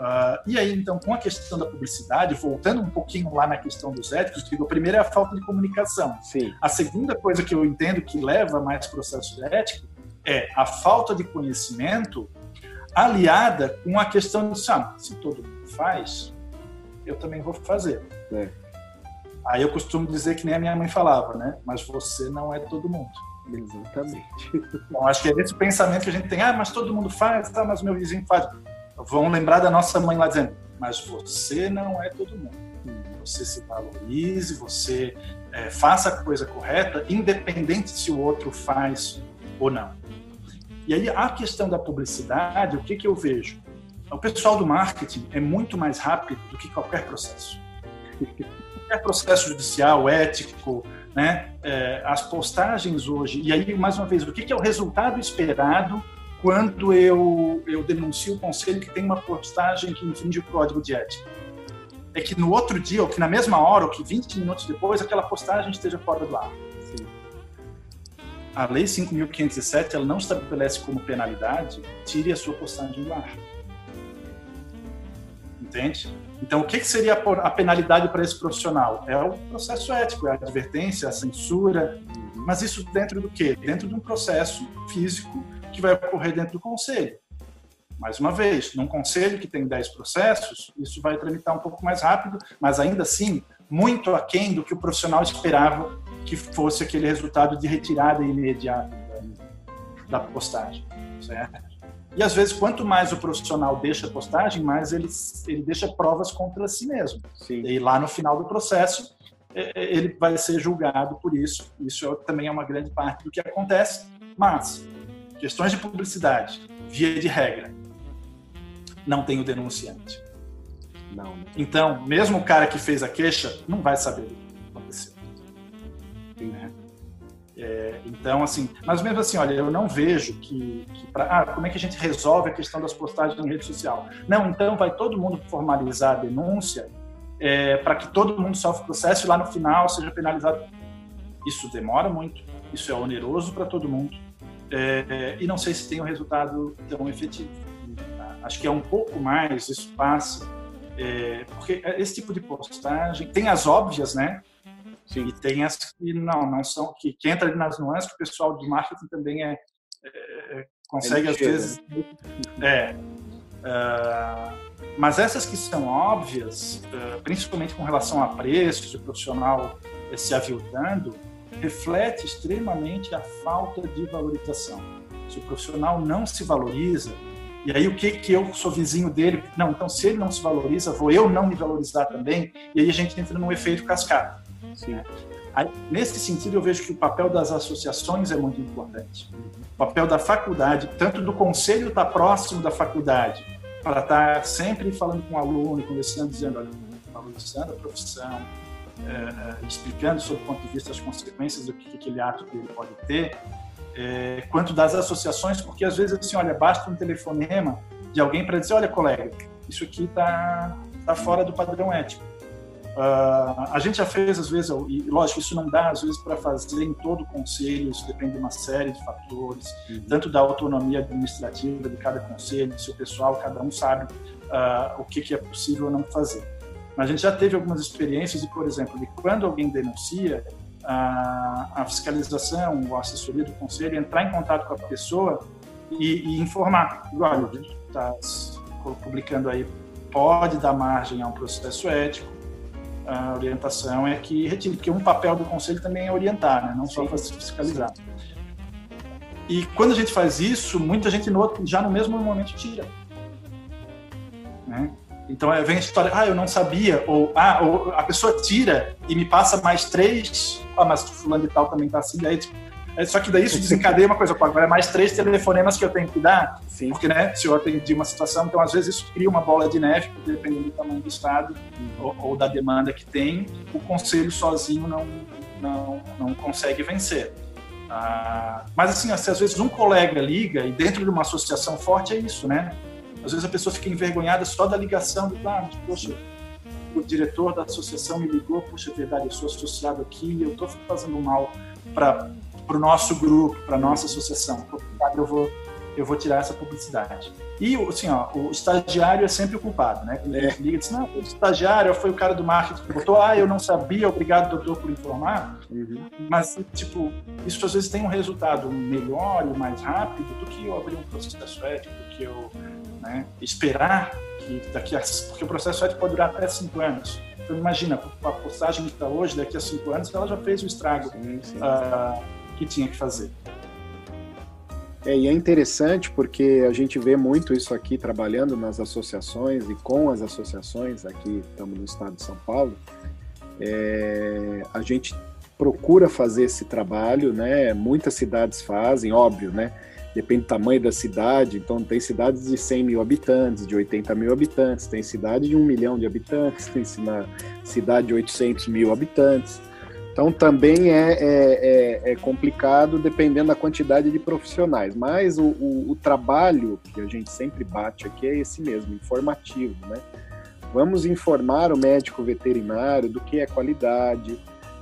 Uh, e aí, então, com a questão da publicidade, voltando um pouquinho lá na questão dos éticos, digo, a primeira é a falta de comunicação. Sim. A segunda coisa que eu entendo que leva a mais processo ético é a falta de conhecimento aliada com a questão de, ah, se todo mundo faz, eu também vou fazer. É. Aí eu costumo dizer que nem a minha mãe falava, né? Mas você não é todo mundo. Exatamente. (laughs) Então, acho que é esse pensamento que a gente tem, ah, mas todo mundo faz, tá, mas meu vizinho faz. Vão lembrar da nossa mãe lá dizendo, mas você não é todo mundo. Você se valorize, você é, faça a coisa correta, independente se o outro faz ou não. E aí a questão da publicidade, o que, que eu vejo? O pessoal do marketing é muito mais rápido do que qualquer processo. (laughs) qualquer processo judicial, ético, né? É, as postagens hoje, e aí, mais uma vez, o que, é o resultado esperado quando eu, eu denuncio o conselho que tem uma postagem que infringe o código de ética? É que no outro dia, ou que na mesma hora, ou que 20 minutos depois, aquela postagem esteja fora do ar. Sim. A Lei 5.507 ela não estabelece como penalidade tire a sua postagem do ar. Entende? Então, o que, seria a penalidade para esse profissional? É o processo ético, é a advertência, a censura, mas isso dentro do quê? Dentro de um processo físico que vai ocorrer dentro do conselho. Mais uma vez, num conselho que tem 10 processos, isso vai tramitar um pouco mais rápido, mas ainda assim, muito aquém do que o profissional esperava que fosse aquele resultado de retirada imediata da, da postagem, certo? E às vezes, quanto mais o profissional deixa a postagem, mais ele, ele deixa provas contra si mesmo. Sim. E lá no final do processo, é, é, ele vai ser julgado por isso. Isso também é uma grande parte do que acontece. Mas, questões de publicidade, via de regra, não tem o denunciante. Não. Né? Então, mesmo o cara que fez a queixa não vai saber É, então, assim, mas mesmo assim, olha, eu não vejo que, que pra, ah, como é que a gente resolve a questão das postagens em rede social? Não, então vai todo mundo formalizar a denúncia é, para que todo mundo sofra o processo e lá no final seja penalizado. Isso demora muito, isso é oneroso para todo mundo é, e não sei se tem um resultado tão efetivo. Acho que é um pouco mais espaço, é, porque esse tipo de postagem tem as óbvias, né? Sim. E tem as que não, não são, que, que entra nas nuances, que o pessoal de marketing também é, é consegue às vezes. (laughs) É. Uh, mas essas que são óbvias, uh, principalmente com relação a preços, o profissional se aviltando, reflete extremamente a falta de valorização. Se o profissional não se valoriza, e aí o que que eu sou vizinho dele? Não, então se ele não se valoriza, vou eu não me valorizar também, e aí a gente entra num efeito cascata. Sim. Aí, nesse sentido, eu vejo que o papel das associações é muito importante. O papel da faculdade, tanto do conselho estar tá próximo da faculdade, para estar tá sempre falando com o aluno, conversando, dizendo, olha, valorizando a profissão, é, explicando sobre o ponto de vista as consequências do que aquele ato que ele pode ter, é, quanto das associações, porque às vezes assim, olha, basta um telefonema de alguém para dizer, olha, colega, isso aqui está tá fora do padrão ético. Uh, a gente já fez, às vezes, e lógico, isso não dá, às vezes, para fazer em todo o conselho, isso depende de uma série de fatores, uhum. tanto da autonomia administrativa de cada conselho, do seu pessoal, cada um sabe uh, o que, que é possível ou não fazer. Mas a gente já teve algumas experiências de, por exemplo, de quando alguém denuncia, a, a fiscalização, a assessoria do conselho entrar em contato com a pessoa e, e informar. Olha, está publicando aí, pode dar margem a um processo ético, a orientação é que retire, porque um papel do conselho também é orientar, né? não só fiscalizar. E quando a gente faz isso, muita gente no outro, já no mesmo momento tira. Né? Então vem a história, ah, eu não sabia, ou ah, ou a pessoa tira e me passa mais três, ah, mas fulano de tal também tá assim, aí tipo, só que daí isso desencadeia uma coisa, agora é mais três telefonemas que eu tenho que dar, Sim. porque né, se eu atendi uma situação, então às vezes isso cria uma bola de neve, dependendo do tamanho do estado ou, ou, da demanda que tem, o conselho sozinho não, não, não consegue vencer. Ah, mas assim, às vezes um colega liga e dentro de uma associação forte é isso, né? Às vezes a pessoa fica envergonhada só da ligação, do, ah, poxa, o diretor da associação me ligou, puxa, é verdade, eu sou associado aqui, eu estou fazendo mal para o nosso grupo, para a nossa associação. Eu vou, eu vou tirar essa publicidade. E assim, ó, o estagiário é sempre o culpado, né? Quando é. liga diz, não, o estagiário foi o cara do marketing que botou, ah, eu não sabia, obrigado, doutor, por informar. Uhum. Mas, tipo, isso às vezes tem um resultado melhor e mais rápido do que eu abrir um processo ético, do que eu né? Esperar que daqui a porque o processo ético pode durar até cinco anos. Então imagina a postagem que está hoje, daqui a cinco anos, ela já fez o estrago sim, sim. Uh, que tinha que fazer. É, e é interessante porque a gente vê muito isso aqui trabalhando nas associações e com as associações, aqui estamos no estado de São Paulo, é, a gente procura fazer esse trabalho, né? Muitas cidades fazem, óbvio, né? depende do tamanho da cidade, então tem cidades de 100 mil habitantes, de 80 mil habitantes, tem cidade de 1 milhão de habitantes, tem cidade de 800 mil habitantes. Então também é, é, é, é complicado dependendo da quantidade de profissionais, mas o, o, o, trabalho que a gente sempre bate aqui é esse mesmo, informativo, né? Vamos informar o médico veterinário do que é qualidade,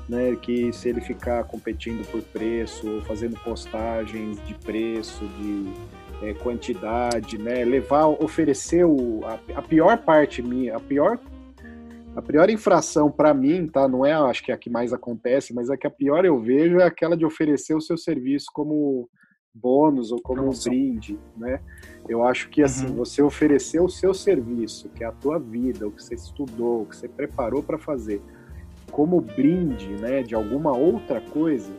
né, que se ele ficar competindo por preço, fazendo postagens de preço, de é, quantidade, né, levar, oferecer o, a, a, pior parte minha, a pior a pior infração para mim, tá, não é, acho que é a que mais acontece, mas a que a pior eu vejo é aquela de oferecer o seu serviço como bônus ou como um brinde, né? Eu acho que assim, uhum. você oferecer o seu serviço, que é a tua vida, o que você estudou, o que você preparou para fazer, como brinde, né, de alguma outra coisa,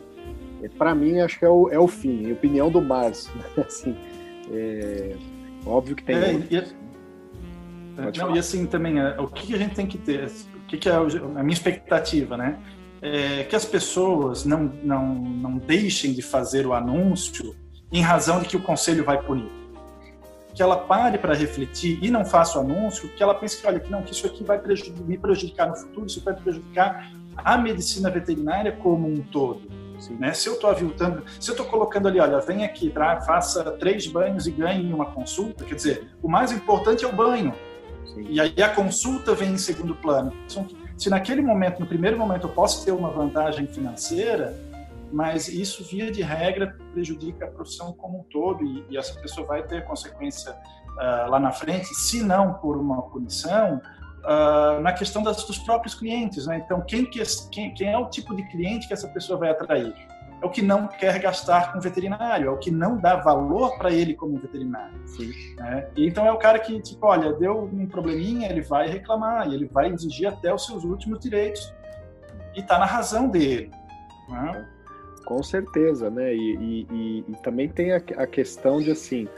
é, para mim acho que é o, é o fim, em opinião do Márcio. (laughs) Né? assim, é, óbvio que tem. É, não, e assim também, é, o que a gente tem que ter, o que, que é a minha expectativa, né? É que as pessoas não, não, não deixem de fazer o anúncio em razão de que o conselho vai punir. Que ela pare para refletir e não faça o anúncio, que ela pense que, olha, que não, que isso aqui vai prejudicar, me prejudicar no futuro, isso vai prejudicar a medicina veterinária como um todo. Né? Se eu estou aviltando, se eu estou colocando ali, olha, vem aqui, tá? faça três banhos e ganhe uma consulta, quer dizer, o mais importante é o banho. Sim. E aí a consulta vem em segundo plano. Se naquele momento, no primeiro momento, eu posso ter uma vantagem financeira, mas isso, via de regra, prejudica a profissão como um todo e, e essa pessoa vai ter consequência uh, lá na frente, se não por uma punição, uh, na questão das, dos próprios clientes. Né? Então, quem, que, quem, quem é o tipo de cliente que essa pessoa vai atrair? É o que não quer gastar com veterinário, é o que não dá valor para ele como veterinário. Né? E então é o cara que, tipo, olha, deu um probleminha, ele vai reclamar e ele vai exigir até os seus últimos direitos. E está na razão dele. Né? Com certeza, né? E, e, e, e também tem a, a, questão de assim,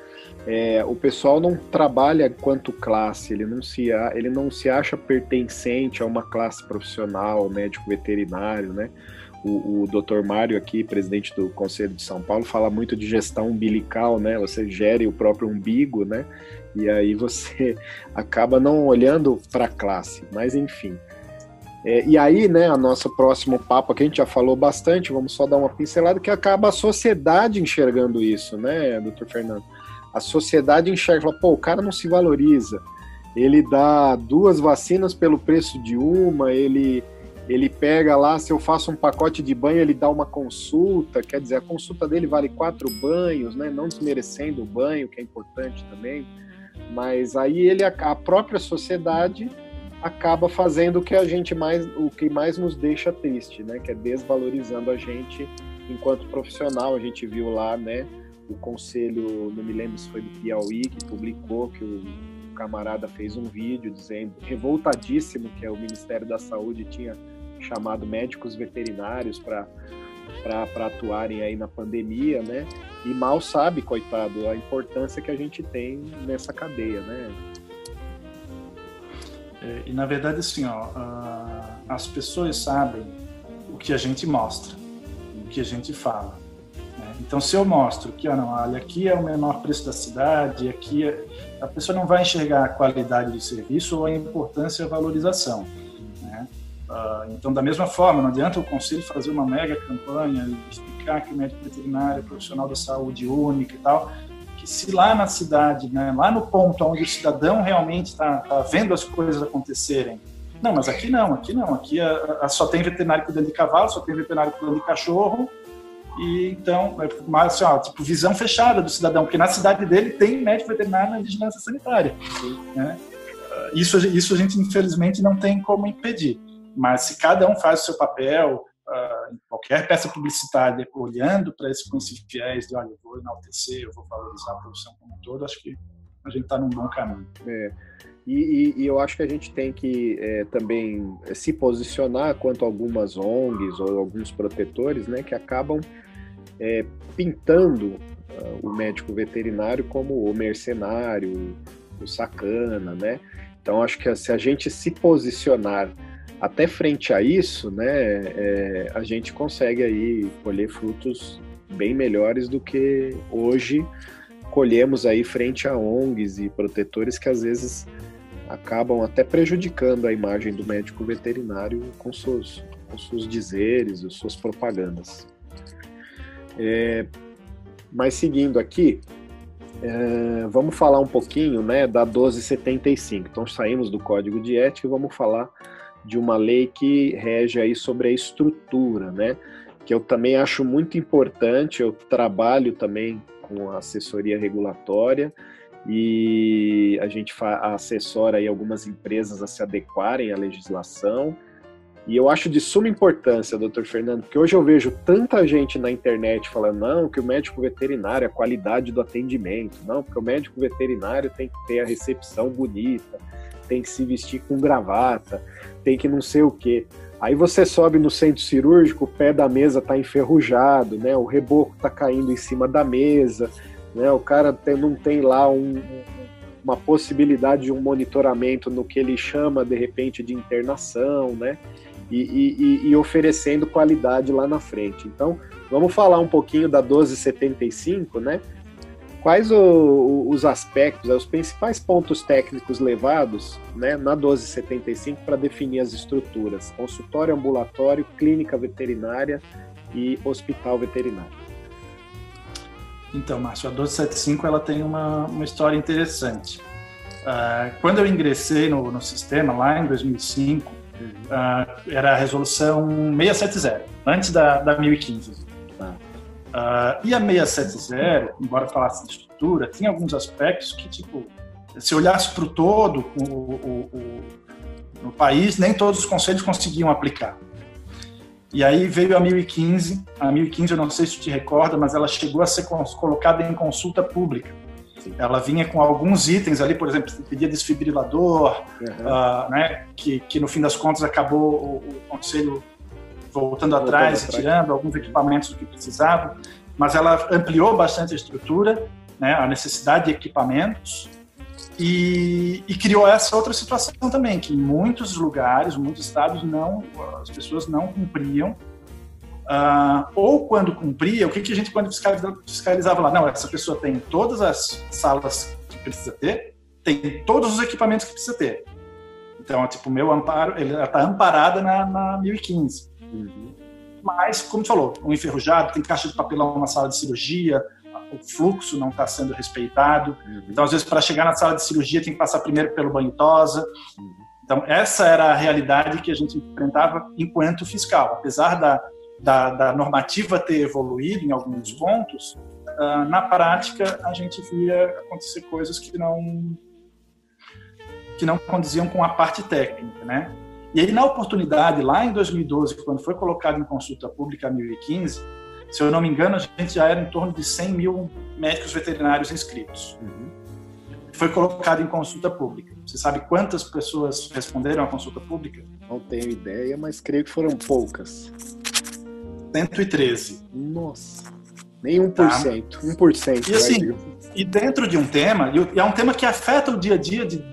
é, o pessoal não trabalha quanto classe, ele não se ele não se acha pertencente a uma classe profissional, médico veterinário, né? O, o Dr. Mário aqui, presidente do Conselho de São Paulo, fala muito de gestão umbilical, né? Você gere o próprio umbigo, né? E aí você (laughs) acaba não olhando para a classe, mas enfim. É, e aí, né, a nosso próximo papo aqui, a gente já falou bastante, vamos só dar uma pincelada, que acaba a sociedade enxergando isso, né, doutor Fernando? A sociedade enxerga, fala, pô, o cara não se valoriza, ele dá duas vacinas pelo preço de uma, ele, ele pega lá, se eu faço um pacote de banho, ele dá uma consulta, quer dizer, a consulta dele vale quatro banhos, né, não desmerecendo o banho, que é importante também, mas aí ele, a própria sociedade acaba fazendo o que a gente mais, o que mais nos deixa triste, né? Que é desvalorizando a gente enquanto profissional. A gente viu lá, né? O conselho, não me lembro se foi do Piauí, que publicou que o camarada fez um vídeo dizendo, revoltadíssimo, que é o Ministério da Saúde tinha chamado médicos veterinários para para atuarem aí na pandemia, né? E mal sabe, coitado, a importância que a gente tem nessa cadeia, né? É, e na verdade, assim, ó, as pessoas sabem o que a gente mostra, o que a gente fala. Né? Então, se eu mostro que, ah, não, olha, aqui é o menor preço da cidade, aqui é... a pessoa não vai enxergar a qualidade do serviço ou a importância e a valorização. Uh, então, da mesma forma, não adianta o conselho fazer uma mega campanha e explicar que o médico veterinário é profissional da saúde única e tal, que se lá na cidade, né, lá no ponto onde o cidadão realmente está tá vendo as coisas acontecerem, não, mas aqui não, aqui não, aqui a, a, só tem veterinário cuidando de cavalo, só tem veterinário cuidando de cachorro, e então, é mais assim, ó, tipo, visão fechada do cidadão, porque na cidade dele tem médico veterinário na vigilância sanitária. Né? Isso, isso a gente, infelizmente, não tem como impedir. Mas se cada um faz o seu papel, uh, qualquer peça publicitária, olhando para esse, esse viés de, olha, eu vou enaltecer, eu vou valorizar a produção como um todo, acho que a gente está num bom caminho. É. E, e, e, eu acho que a gente tem que é, também se posicionar quanto a algumas ONGs ou alguns protetores, né, que acabam é, pintando uh, o médico veterinário como o mercenário, o sacana, né? Então acho que se a gente se posicionar até frente a isso, né, é, a gente consegue aí colher frutos bem melhores do que hoje colhemos aí frente a ONGs e protetores que às vezes acabam até prejudicando a imagem do médico veterinário com seus, com seus dizeres, suas propagandas. É, mas seguindo aqui, é, vamos falar um pouquinho né, da 1275. Então saímos do Código de Ética e vamos falar de uma lei que rege aí sobre a estrutura, né? Que eu também acho muito importante, eu trabalho também com assessoria regulatória e a gente assessora aí algumas empresas a se adequarem à legislação. E eu acho de suma importância, doutor Fernando, porque hoje eu vejo tanta gente na internet falando, não, que o médico veterinário, a qualidade do atendimento, não, porque o médico veterinário tem que ter a recepção bonita, tem que se vestir com gravata, tem que não sei o quê. Aí você sobe no centro cirúrgico, o pé da mesa está enferrujado, né? O reboco está caindo em cima da mesa, né? O cara tem, não tem lá um, uma possibilidade de um monitoramento no que ele chama de repente de internação, né? E, e, e oferecendo qualidade lá na frente. Então, vamos falar um pouquinho da 1275, né? Quais o, os aspectos, os principais pontos técnicos levados né, na 1275 para definir as estruturas? Consultório ambulatório, clínica veterinária e hospital veterinário. Então, Márcio, a 1275 ela tem uma, uma história interessante. Uh, quando eu ingressei no, no, sistema, lá em 2005, uh, ah, era a resolução 670, antes da, da 1015. Uh, e a 670, embora falasse de estrutura, tinha alguns aspectos que, tipo, se olhasse para o todo, o, o, o, no país, nem todos os conselhos conseguiam aplicar. E aí veio a 1015. A 1015, eu não sei se te recorda, mas ela chegou a ser colocada em consulta pública. Ela vinha com alguns itens ali, por exemplo, pedia desfibrilador, uhum. uh, né, que, que no fim das contas acabou o, o conselho voltando atrás, e tirando alguns equipamentos que precisavam, mas ela ampliou bastante a estrutura, né, a necessidade de equipamentos, e, e, criou essa outra situação também, que em muitos lugares, muitos estados, não, as pessoas não cumpriam, uh, ou quando cumpria, o que, que a gente quando fiscalizava, fiscalizava lá? Não, essa pessoa tem todas as salas que precisa ter, tem todos os equipamentos que precisa ter. Então, tipo, o meu amparo, ela está amparada na, na 1015. Uhum. Mas, como tu falou, um enferrujado, tem caixa de papelão na sala de cirurgia, o fluxo não está sendo respeitado. Uhum. Então, às vezes, para chegar na sala de cirurgia, tem que passar primeiro pelo banho tosa. Uhum. Então, essa era a realidade que a gente enfrentava enquanto fiscal. Apesar da, da, da normativa ter evoluído em alguns pontos, uh, na prática, a gente via acontecer coisas que não que não condiziam com a parte técnica, né? E aí, na oportunidade, lá em 2012, quando foi colocado em consulta pública a 2015, se eu não me engano, a gente já era em torno de 100 mil médicos veterinários inscritos. Uhum. Foi colocado em consulta pública. Você sabe quantas pessoas responderam à consulta pública? Não tenho ideia, mas creio que foram poucas. 113. Nossa, nem 1%. Tá? 1%. E assim, e dentro de um tema, e é um tema que afeta o dia a dia de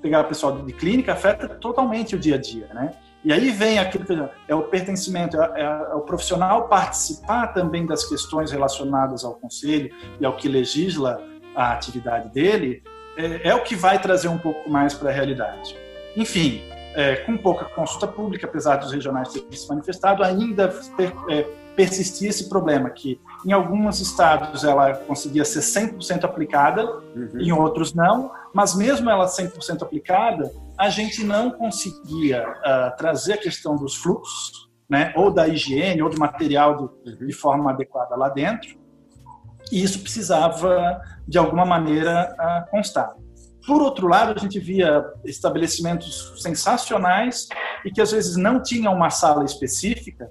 pegar o pessoal de clínica, afeta totalmente o dia a dia, né? E aí vem aquilo que é o pertencimento, é, é, o profissional participar também das questões relacionadas ao conselho e ao que legisla a atividade dele, é, é o que vai trazer um pouco mais para a realidade. Enfim, é, com pouca consulta pública, apesar dos regionais terem se manifestado, ainda per, é, persistia esse problema que em alguns estados ela conseguia ser 100% aplicada, uhum. em outros não, mas mesmo ela 100% aplicada, a gente não conseguia uh, trazer a questão dos fluxos, né, ou da higiene, ou do material do, uhum. de forma adequada lá dentro, e isso precisava, de alguma maneira, uh, constar. Por outro lado, a gente via estabelecimentos sensacionais e que às vezes não tinham uma sala específica,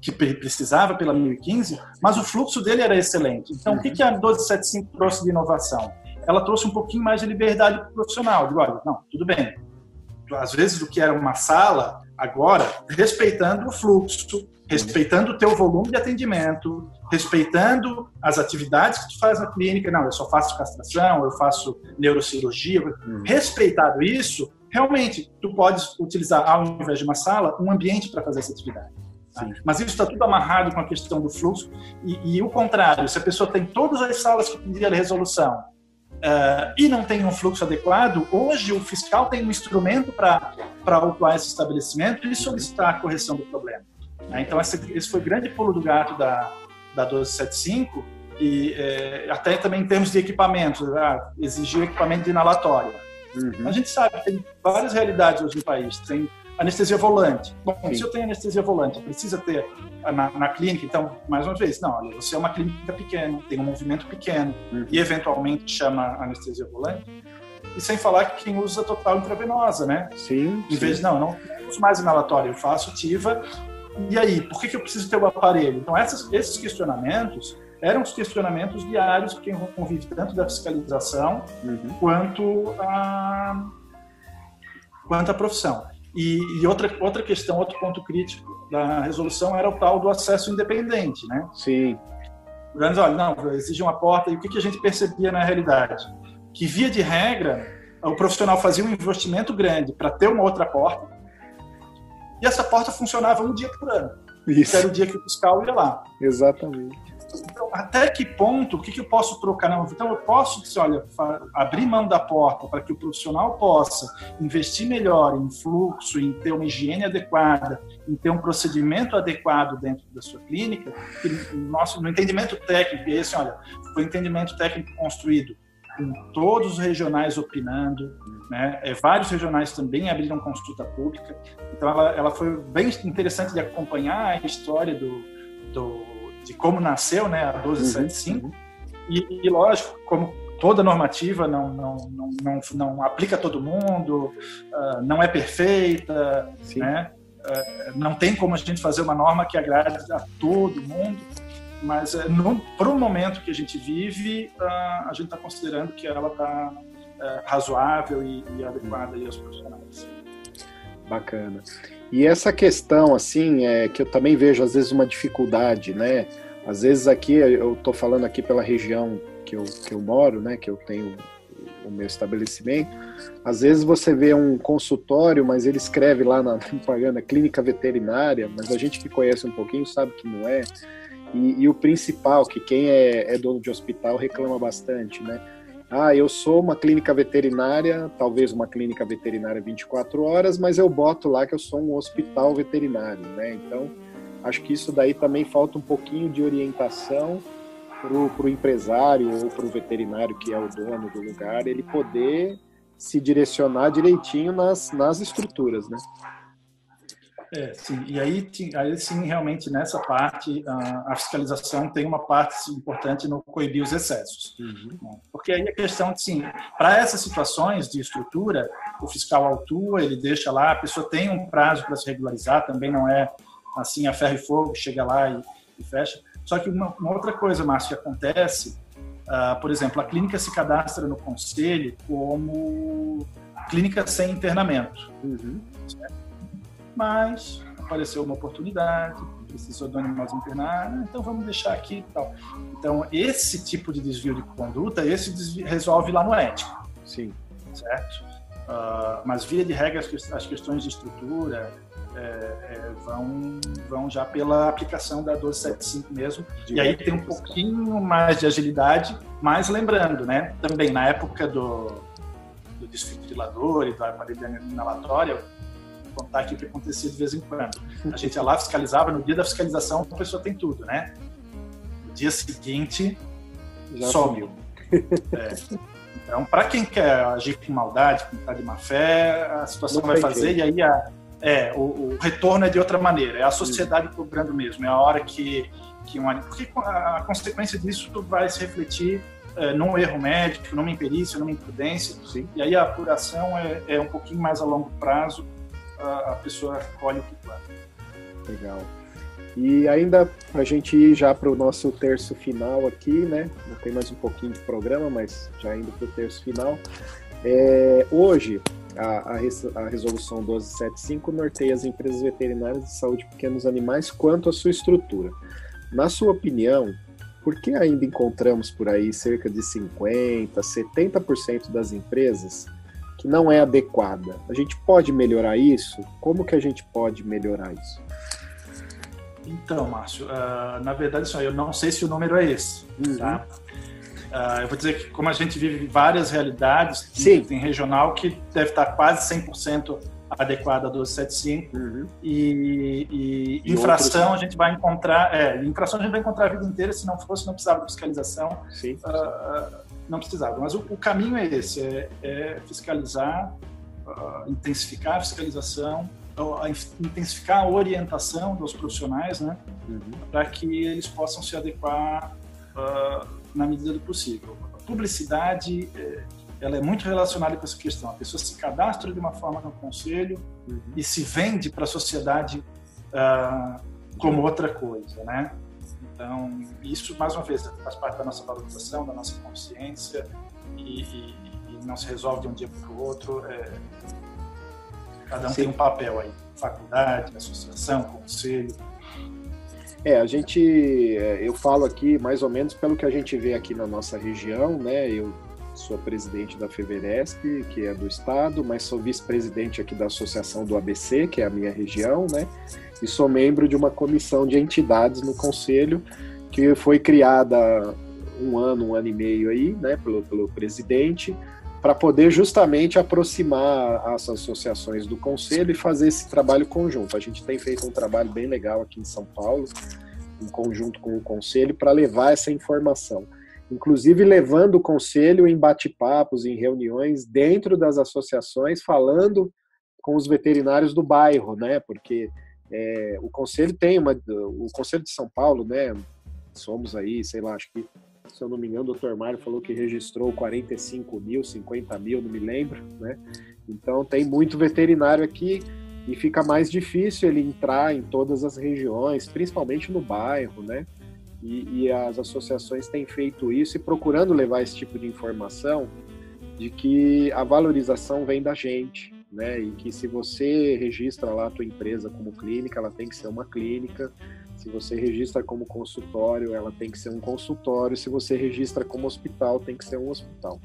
que precisava pela 1015, mas o fluxo dele era excelente. Então, o que, que a 1275 trouxe de inovação? Ela trouxe um pouquinho mais de liberdade profissional. Digo, olha, não, tudo bem. Às vezes, o que era uma sala, agora, respeitando o fluxo, respeitando o teu volume de atendimento, respeitando as atividades que tu faz na clínica. Não, eu só faço castração, eu faço neurocirurgia. Uhum. Respeitado isso, realmente, tu podes utilizar, ao invés de uma sala, um ambiente para fazer essa atividade. Mas isso está tudo amarrado com a questão do fluxo. E, e, o contrário, se a pessoa tem todas as salas que pedia resolução uh, e não tem um fluxo adequado, hoje o fiscal tem um instrumento para autuar esse estabelecimento e solicitar a correção do problema. Né? Então, esse, esse foi o grande pulo do gato da, da 1275 e é, até também em termos de equipamento, ah, exigiu equipamento de inalatório. Uhum. A gente sabe, tem várias realidades hoje no país. Tem anestesia volante. Bom, Sim. se eu tenho anestesia volante, precisa ter na, na, clínica, então, mais uma vez, não, olha, você é uma clínica pequena, tem um movimento pequeno uhum. e eventualmente chama anestesia volante. E sem falar que quem usa total intravenosa, né? Sim. Em vez de, não, eu não uso mais inalatório, eu faço TIVA. E aí, por que, que eu preciso ter o aparelho? Então, essas, esses questionamentos eram os questionamentos diários que quem convive tanto da fiscalização uhum. quanto a quanto à profissão. E, e, outra, outra questão, outro ponto crítico da resolução era o tal do acesso independente, né? Sim. Grandes, olha, não, exige uma porta. E o que, que a gente percebia na realidade? Que, via de regra, o profissional fazia um investimento grande para ter uma outra porta, e essa porta funcionava um dia por ano. Isso. Que era o dia que o fiscal ia lá. Exatamente. Então, até que ponto, o que, que eu posso trocar? Então, eu posso dizer, olha, abrir mão da porta para que o profissional possa investir melhor em fluxo, em ter uma higiene adequada, em ter um procedimento adequado dentro da sua clínica, que nosso, no entendimento técnico, esse, olha, foi entendimento técnico construído com todos os regionais opinando, né? É, vários regionais também abriram consulta pública. Então, ela, ela foi bem interessante de acompanhar a história do, do de como nasceu né, a 1275. Uhum. E, e, lógico, como toda normativa não, não, não, não, não aplica a todo mundo, uh, não é perfeita, né? Uh, não tem como a gente fazer uma norma que agrade a todo mundo mas para o momento que a gente vive, uh, a gente está considerando que ela está uh, razoável e, e adequada aos profissionais. Bacana. E essa questão, assim, é que eu também vejo às vezes uma dificuldade, né? Às vezes aqui, eu estou falando aqui pela região que eu, que eu moro, né? Que eu tenho o meu estabelecimento. Às vezes você vê um consultório, mas ele escreve lá (laughs) na propaganda clínica veterinária, mas a gente que conhece um pouquinho sabe que não é. E, e o principal, que quem é, é dono de hospital reclama bastante, né? Ah, eu sou uma clínica veterinária, talvez uma clínica veterinária 24 horas, mas eu boto lá que eu sou um hospital veterinário, né? Então, acho que isso daí também falta um pouquinho de orientação para o empresário ou para o veterinário que é o dono do lugar, ele poder se direcionar direitinho nas, nas estruturas, né? É, sim. E aí, aí sim, realmente nessa parte a, fiscalização tem uma parte importante no coibir os excessos, uhum. Né? porque aí a questão, sim, para essas situações de estrutura, o fiscal autua, ele deixa lá, a pessoa tem um prazo para se regularizar, também não é assim a ferro e fogo, chega lá e, e fecha. Só que uma, uma, outra coisa, Márcio, que acontece, uh, por exemplo, a clínica se cadastra no conselho como clínica sem internamento. Uhum. Certo? Mas apareceu uma oportunidade, precisou do animal internar, então vamos deixar aqui e tal. Então, esse tipo de desvio de conduta, esse desvio, resolve lá no ético. Sim. Certo? Uh, mas, via de regra, as questões de estrutura é, é, vão, vão já pela aplicação da 1275 mesmo. De e aí tem um pouquinho mais de agilidade, mas lembrando, né, também na época do, do desfibrilador e do aparelho inalatório, contar aqui o que acontecia de vez em quando. A gente ia lá, fiscalizava, no dia da fiscalização a pessoa tem tudo, né? No dia seguinte, Já some. É. Então, para quem quer agir com maldade, com tá de má fé, a situação Não vai fazer, e aí a, é, o, o, retorno é de outra maneira. É a sociedade Sim. cobrando mesmo. É a hora que, que um, porque a consequência disso vai se refletir é, num erro médico, numa imperícia, numa imprudência. Sim. E aí a apuração é, é um pouquinho mais a longo prazo a, pessoa colhe o que planta. Legal. E ainda a gente ir já para o nosso terço final aqui, né? Não tem mais um pouquinho de programa, mas já indo para o terço final. É, hoje, a, a, a, resolução 1275 norteia as empresas veterinárias de saúde de pequenos animais quanto à sua estrutura. Na sua opinião, por que ainda encontramos por aí cerca de 50%, 70% das empresas que não é adequada. A gente pode melhorar isso? Como que a gente pode melhorar isso? Então, Márcio, uh, na verdade, só eu não sei se o número é esse. Uhum. Tá? Uh, eu vou dizer que como a gente vive várias realidades, Sim. tem regional que deve estar quase 100% adequada a 1275 uhum. e, e, e infração outros... a gente vai encontrar, é, infração a gente vai encontrar a vida inteira, se não fosse não precisava de fiscalização. Sim. Uh, não precisava. Mas o, o caminho é esse: é, é fiscalizar, uh, intensificar a fiscalização, uh, intensificar a orientação dos profissionais, né, uhum. para que eles possam se adequar uh, na medida do possível. A publicidade é, ela é muito relacionada com essa questão. A pessoa se cadastra de uma forma no conselho uhum. e se vende para a sociedade uh, como outra coisa, né? Então, isso, mais uma vez, faz parte da nossa valorização, da nossa consciência e, e, e não se resolve de um dia para o outro. É... Cada um Sim. tem um papel aí, faculdade, associação, conselho. É, a gente, é, eu falo aqui mais ou menos pelo que a gente vê aqui na nossa região, né? Eu sou presidente da FEVERESP, que é do estado, mas sou vice-presidente aqui da Associação do ABC, que é a minha região, né? E sou membro de uma comissão de entidades no conselho que foi criada um ano, um ano e meio aí, né, pelo, pelo presidente, para poder justamente aproximar as associações do conselho e fazer esse trabalho conjunto. A gente tem feito um trabalho bem legal aqui em São Paulo, em conjunto com o conselho, para levar essa informação. Inclusive levando o conselho em bate-papos, em reuniões dentro das associações, falando com os veterinários do bairro, né? Porque é, o conselho tem uma, o conselho de São Paulo, né? Somos aí, sei lá, acho que se eu não me engano, o doutor Mário falou que registrou 45 mil, 50 mil, não me lembro, né? Então tem muito veterinário aqui e fica mais difícil ele entrar em todas as regiões, principalmente no bairro, né? E, e, as associações têm feito isso e procurando levar esse tipo de informação de que a valorização vem da gente, né? E que se você registra lá a tua empresa como clínica, ela tem que ser uma clínica, se você registra como consultório, ela tem que ser um consultório. Se você registra como hospital, tem que ser um hospital.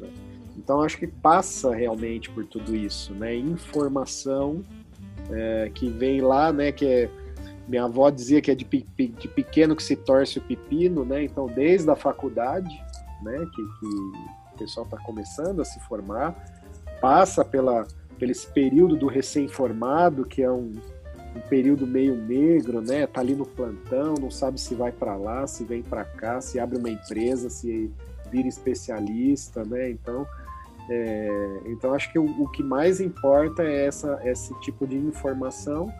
Né? Então, acho que passa realmente por tudo isso, né? Informação é, que vem lá, né? Que é, minha avó dizia que é de, de, pequeno que se torce o pepino, né? Então, desde a faculdade, né? Que, que o pessoal está começando a se formar, passa pela, pelo esse período do recém-formado, que é um um período meio negro, né? Tá ali no plantão, não sabe se vai para lá, se vem para cá, se abre uma empresa, se vira especialista, né? Então, é, então acho que o, o, que mais importa é essa, esse tipo de informação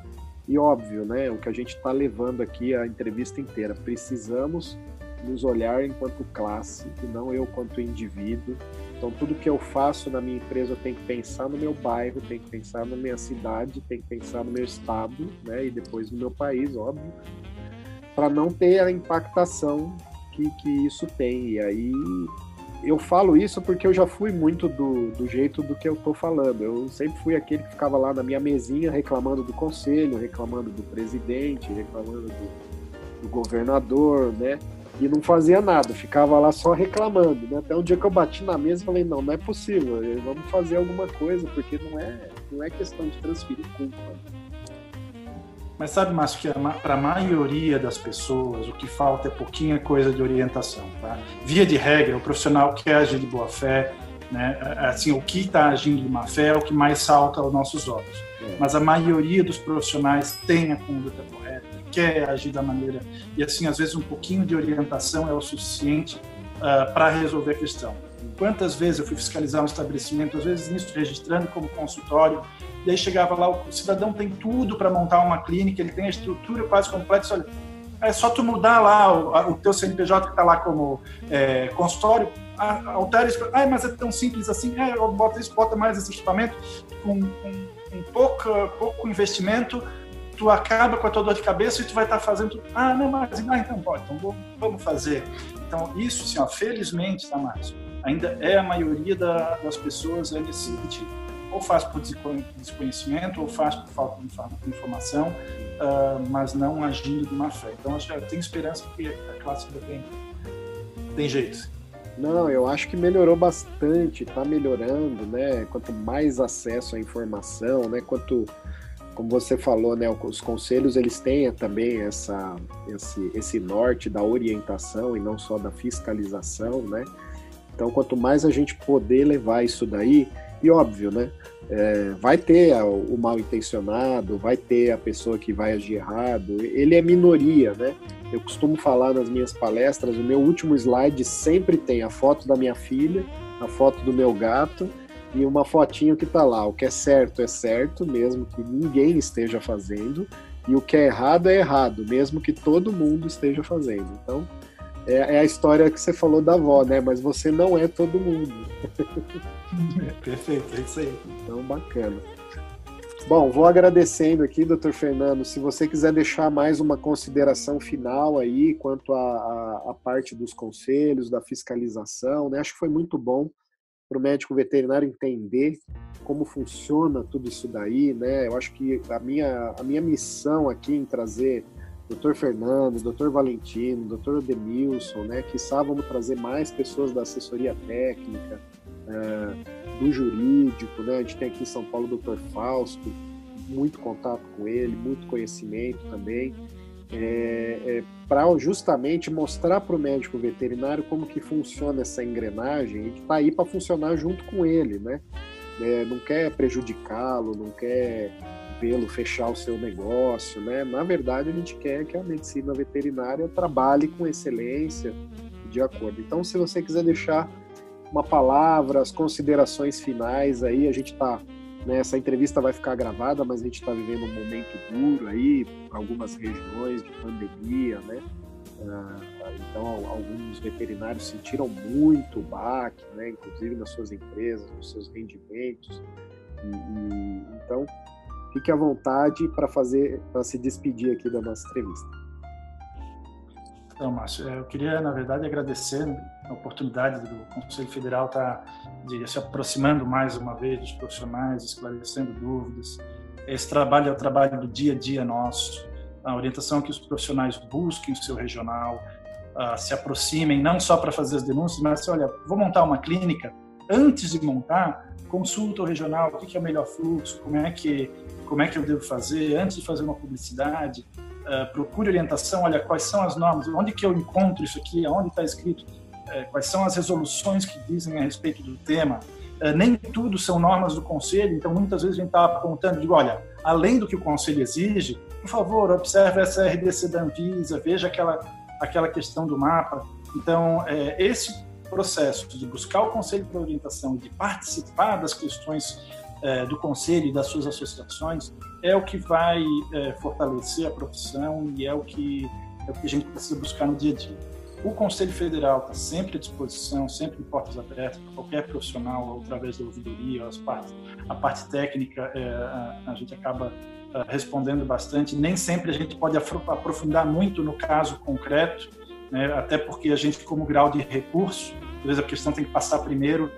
e óbvio, né? O que a gente está levando aqui a entrevista inteira. Precisamos nos olhar enquanto classe e não eu quanto indivíduo então, tudo que eu faço na minha empresa, eu tenho que pensar no meu bairro, tenho que pensar na minha cidade, tenho que pensar no meu estado, né? E depois no meu país, óbvio, para não ter a impactação que, que isso tem. E aí, eu falo isso porque eu já fui muito do, do jeito do que eu tô falando. Eu sempre fui aquele que ficava lá na minha mesinha reclamando do conselho, reclamando do presidente, reclamando do, do governador, né? e não fazia nada, ficava lá só reclamando. Né? Até um dia que eu bati na mesa e falei, não, não é possível, vamos fazer alguma coisa, porque não é, não é questão de transferir culpa. Mas sabe, Márcio, que para a maioria das pessoas o que falta é pouquinha coisa de orientação. Tá? Via de regra, o profissional quer agir de boa fé, né? assim, o que está agindo de má fé é o que mais salta aos nossos olhos. É. Mas a maioria dos profissionais tem a conduta correta quer agir da maneira. E assim, às vezes, um pouquinho de orientação é o suficiente uh, ah, para resolver a questão. Quantas vezes eu fui fiscalizar um estabelecimento, às vezes nisso registrando como consultório, e aí chegava lá, o cidadão tem tudo para montar uma clínica, ele tem a estrutura quase completa, olha, é só tu mudar lá o, o teu CNPJ que está lá como é, consultório, altera isso, ah, mas é tão simples assim, é, bota isso, bota mais esse equipamento, com, com, com pouco, pouco investimento, tu acaba com a tua dor de cabeça e tu vai estar tá fazendo ah, não, mas ah, então pode, então vamos fazer. Então, isso, assim, ó, felizmente, tá, ainda é a maioria da, das pessoas é nesse sentido. Ou faz por desconhecimento, ou faz por falta de informação, uh, mas não agindo de má fé. Então, acho que tenho esperança que a classe ainda tem, tem jeito. Não, eu acho que melhorou bastante, está melhorando, né? Quanto mais acesso à informação, né? Quanto como você falou, né, os conselhos eles têm também essa, esse, esse norte da orientação e não só da fiscalização, né? Então, quanto mais a gente poder levar isso daí, e óbvio, né? É, vai ter o mal intencionado, vai ter a pessoa que vai agir errado, ele é minoria, né? Eu costumo falar nas minhas palestras, o meu último slide sempre tem a foto da minha filha, a foto do meu gato e uma fotinho que tá lá. O que é certo é certo, mesmo que ninguém esteja fazendo, e o que é errado é errado, mesmo que todo mundo esteja fazendo. Então, é, é a história que você falou da avó, né? Mas você não é todo mundo. (laughs) É, perfeito, é isso aí. Então, bacana. Bom, vou agradecendo aqui, doutor Fernando. Se você quiser deixar mais uma consideração final aí quanto à, parte dos conselhos, da fiscalização, né? Acho que foi muito bom para o médico veterinário entender como funciona tudo isso daí, né? Eu acho que a minha, a minha missão aqui em trazer Dr. Fernando, Dr. Valentino, Dr. Demilson, né? Que vamos trazer mais pessoas da assessoria técnica, é, do jurídico, né? A gente tem aqui em São Paulo o Dr. Fausto, muito contato com ele, muito conhecimento também, é, é, para justamente mostrar para o médico veterinário como que funciona essa engrenagem e está aí para funcionar junto com ele, né? É, não quer prejudicá-lo, não quer vê-lo fechar o seu negócio, né? Na verdade, a gente quer que a medicina veterinária trabalhe com excelência de acordo. Então, se você quiser deixar uma palavra, as considerações finais aí, a gente está né, essa entrevista vai ficar gravada, mas a gente está vivendo um momento duro aí, algumas regiões de pandemia, né? Ah, então, alguns veterinários sentiram muito o baque, né? inclusive nas suas empresas, nos seus rendimentos. E, e, então, fique à vontade para fazer, para se despedir aqui da nossa entrevista. Então, Márcio, eu queria, na verdade, agradecer a oportunidade do Conselho Federal estar tá, de, se aproximando mais uma vez dos profissionais, esclarecendo dúvidas. Esse trabalho é o trabalho do dia a dia nosso. A orientação é que os profissionais busquem o seu regional, uh, se aproximem, não só para fazer as denúncias, mas, olha, vou montar uma clínica. Antes de montar, consulta o regional, o que é o melhor fluxo, como é que como é que eu devo fazer, antes de fazer uma publicidade, uh, procure orientação, olha, quais são as normas, onde que eu encontro isso aqui, onde está escrito, uh, quais são as resoluções que dizem a respeito do tema. Uh, nem tudo são normas do conselho, então muitas vezes a gente está apontando, digo, olha, além do que o conselho exige, por favor, observe essa RDC da Anvisa, veja aquela, aquela questão do mapa. Então, é, esse processo de buscar o conselho para orientação e de participar das questões é, do conselho e das suas associações é o que vai é, fortalecer a profissão e é o que é o que a gente precisa buscar no dia a dia. O Conselho Federal está sempre à disposição, sempre em portas abertas para qualquer profissional, através da ouvidoria, as partes, a parte técnica, é, a, a, gente acaba respondendo bastante. Nem sempre a gente pode aprofundar muito no caso concreto, né, até porque a gente, como grau de recurso, às vezes a questão tem que passar primeiro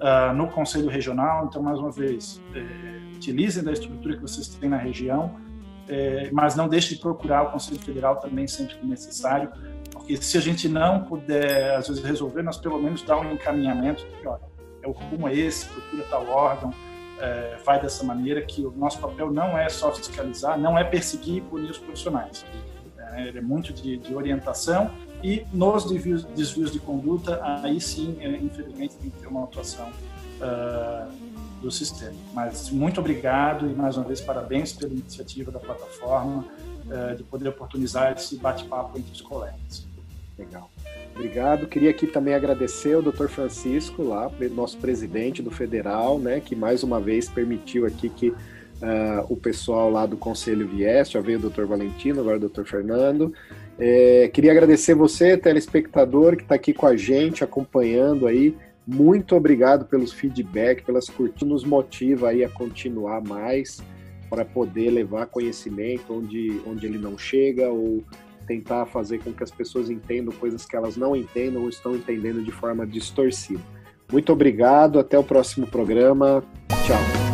uh, no Conselho Regional. Então, mais uma vez, é, utilizem da estrutura que vocês têm na região, é, mas não deixe de procurar o Conselho Federal também sempre que necessário, porque se a gente não puder, às vezes, resolver, nós pelo menos dar um encaminhamento de olha, é o rumo é esse, procura tal órgão, é, vai dessa maneira, que o nosso papel não é só fiscalizar, não é perseguir e punir os profissionais. É, é muito de, de orientação e nos desvios, desvios de conduta, aí sim, é, infelizmente, tem que ter uma atuação uh, do sistema. Mas muito obrigado e, mais uma vez, parabéns pela iniciativa da plataforma uh, de poder oportunizar esse bate-papo entre os colegas. Legal. Obrigado. Queria aqui também agradecer ao Dr. Francisco, lá, nosso presidente do Federal, né, que mais uma vez permitiu aqui que uh, o pessoal lá do Conselho viesse, já veio o Dr. Valentino, agora o Dr. Fernando, é, queria agradecer você, telespectador, que está aqui com a gente, acompanhando aí. Muito obrigado pelos feedback, pelas curtidas, nos motiva aí a continuar mais para poder levar conhecimento onde, onde ele não chega ou tentar fazer com que as pessoas entendam coisas que elas não entendam ou estão entendendo de forma distorcida. Muito obrigado, até o próximo programa. Tchau.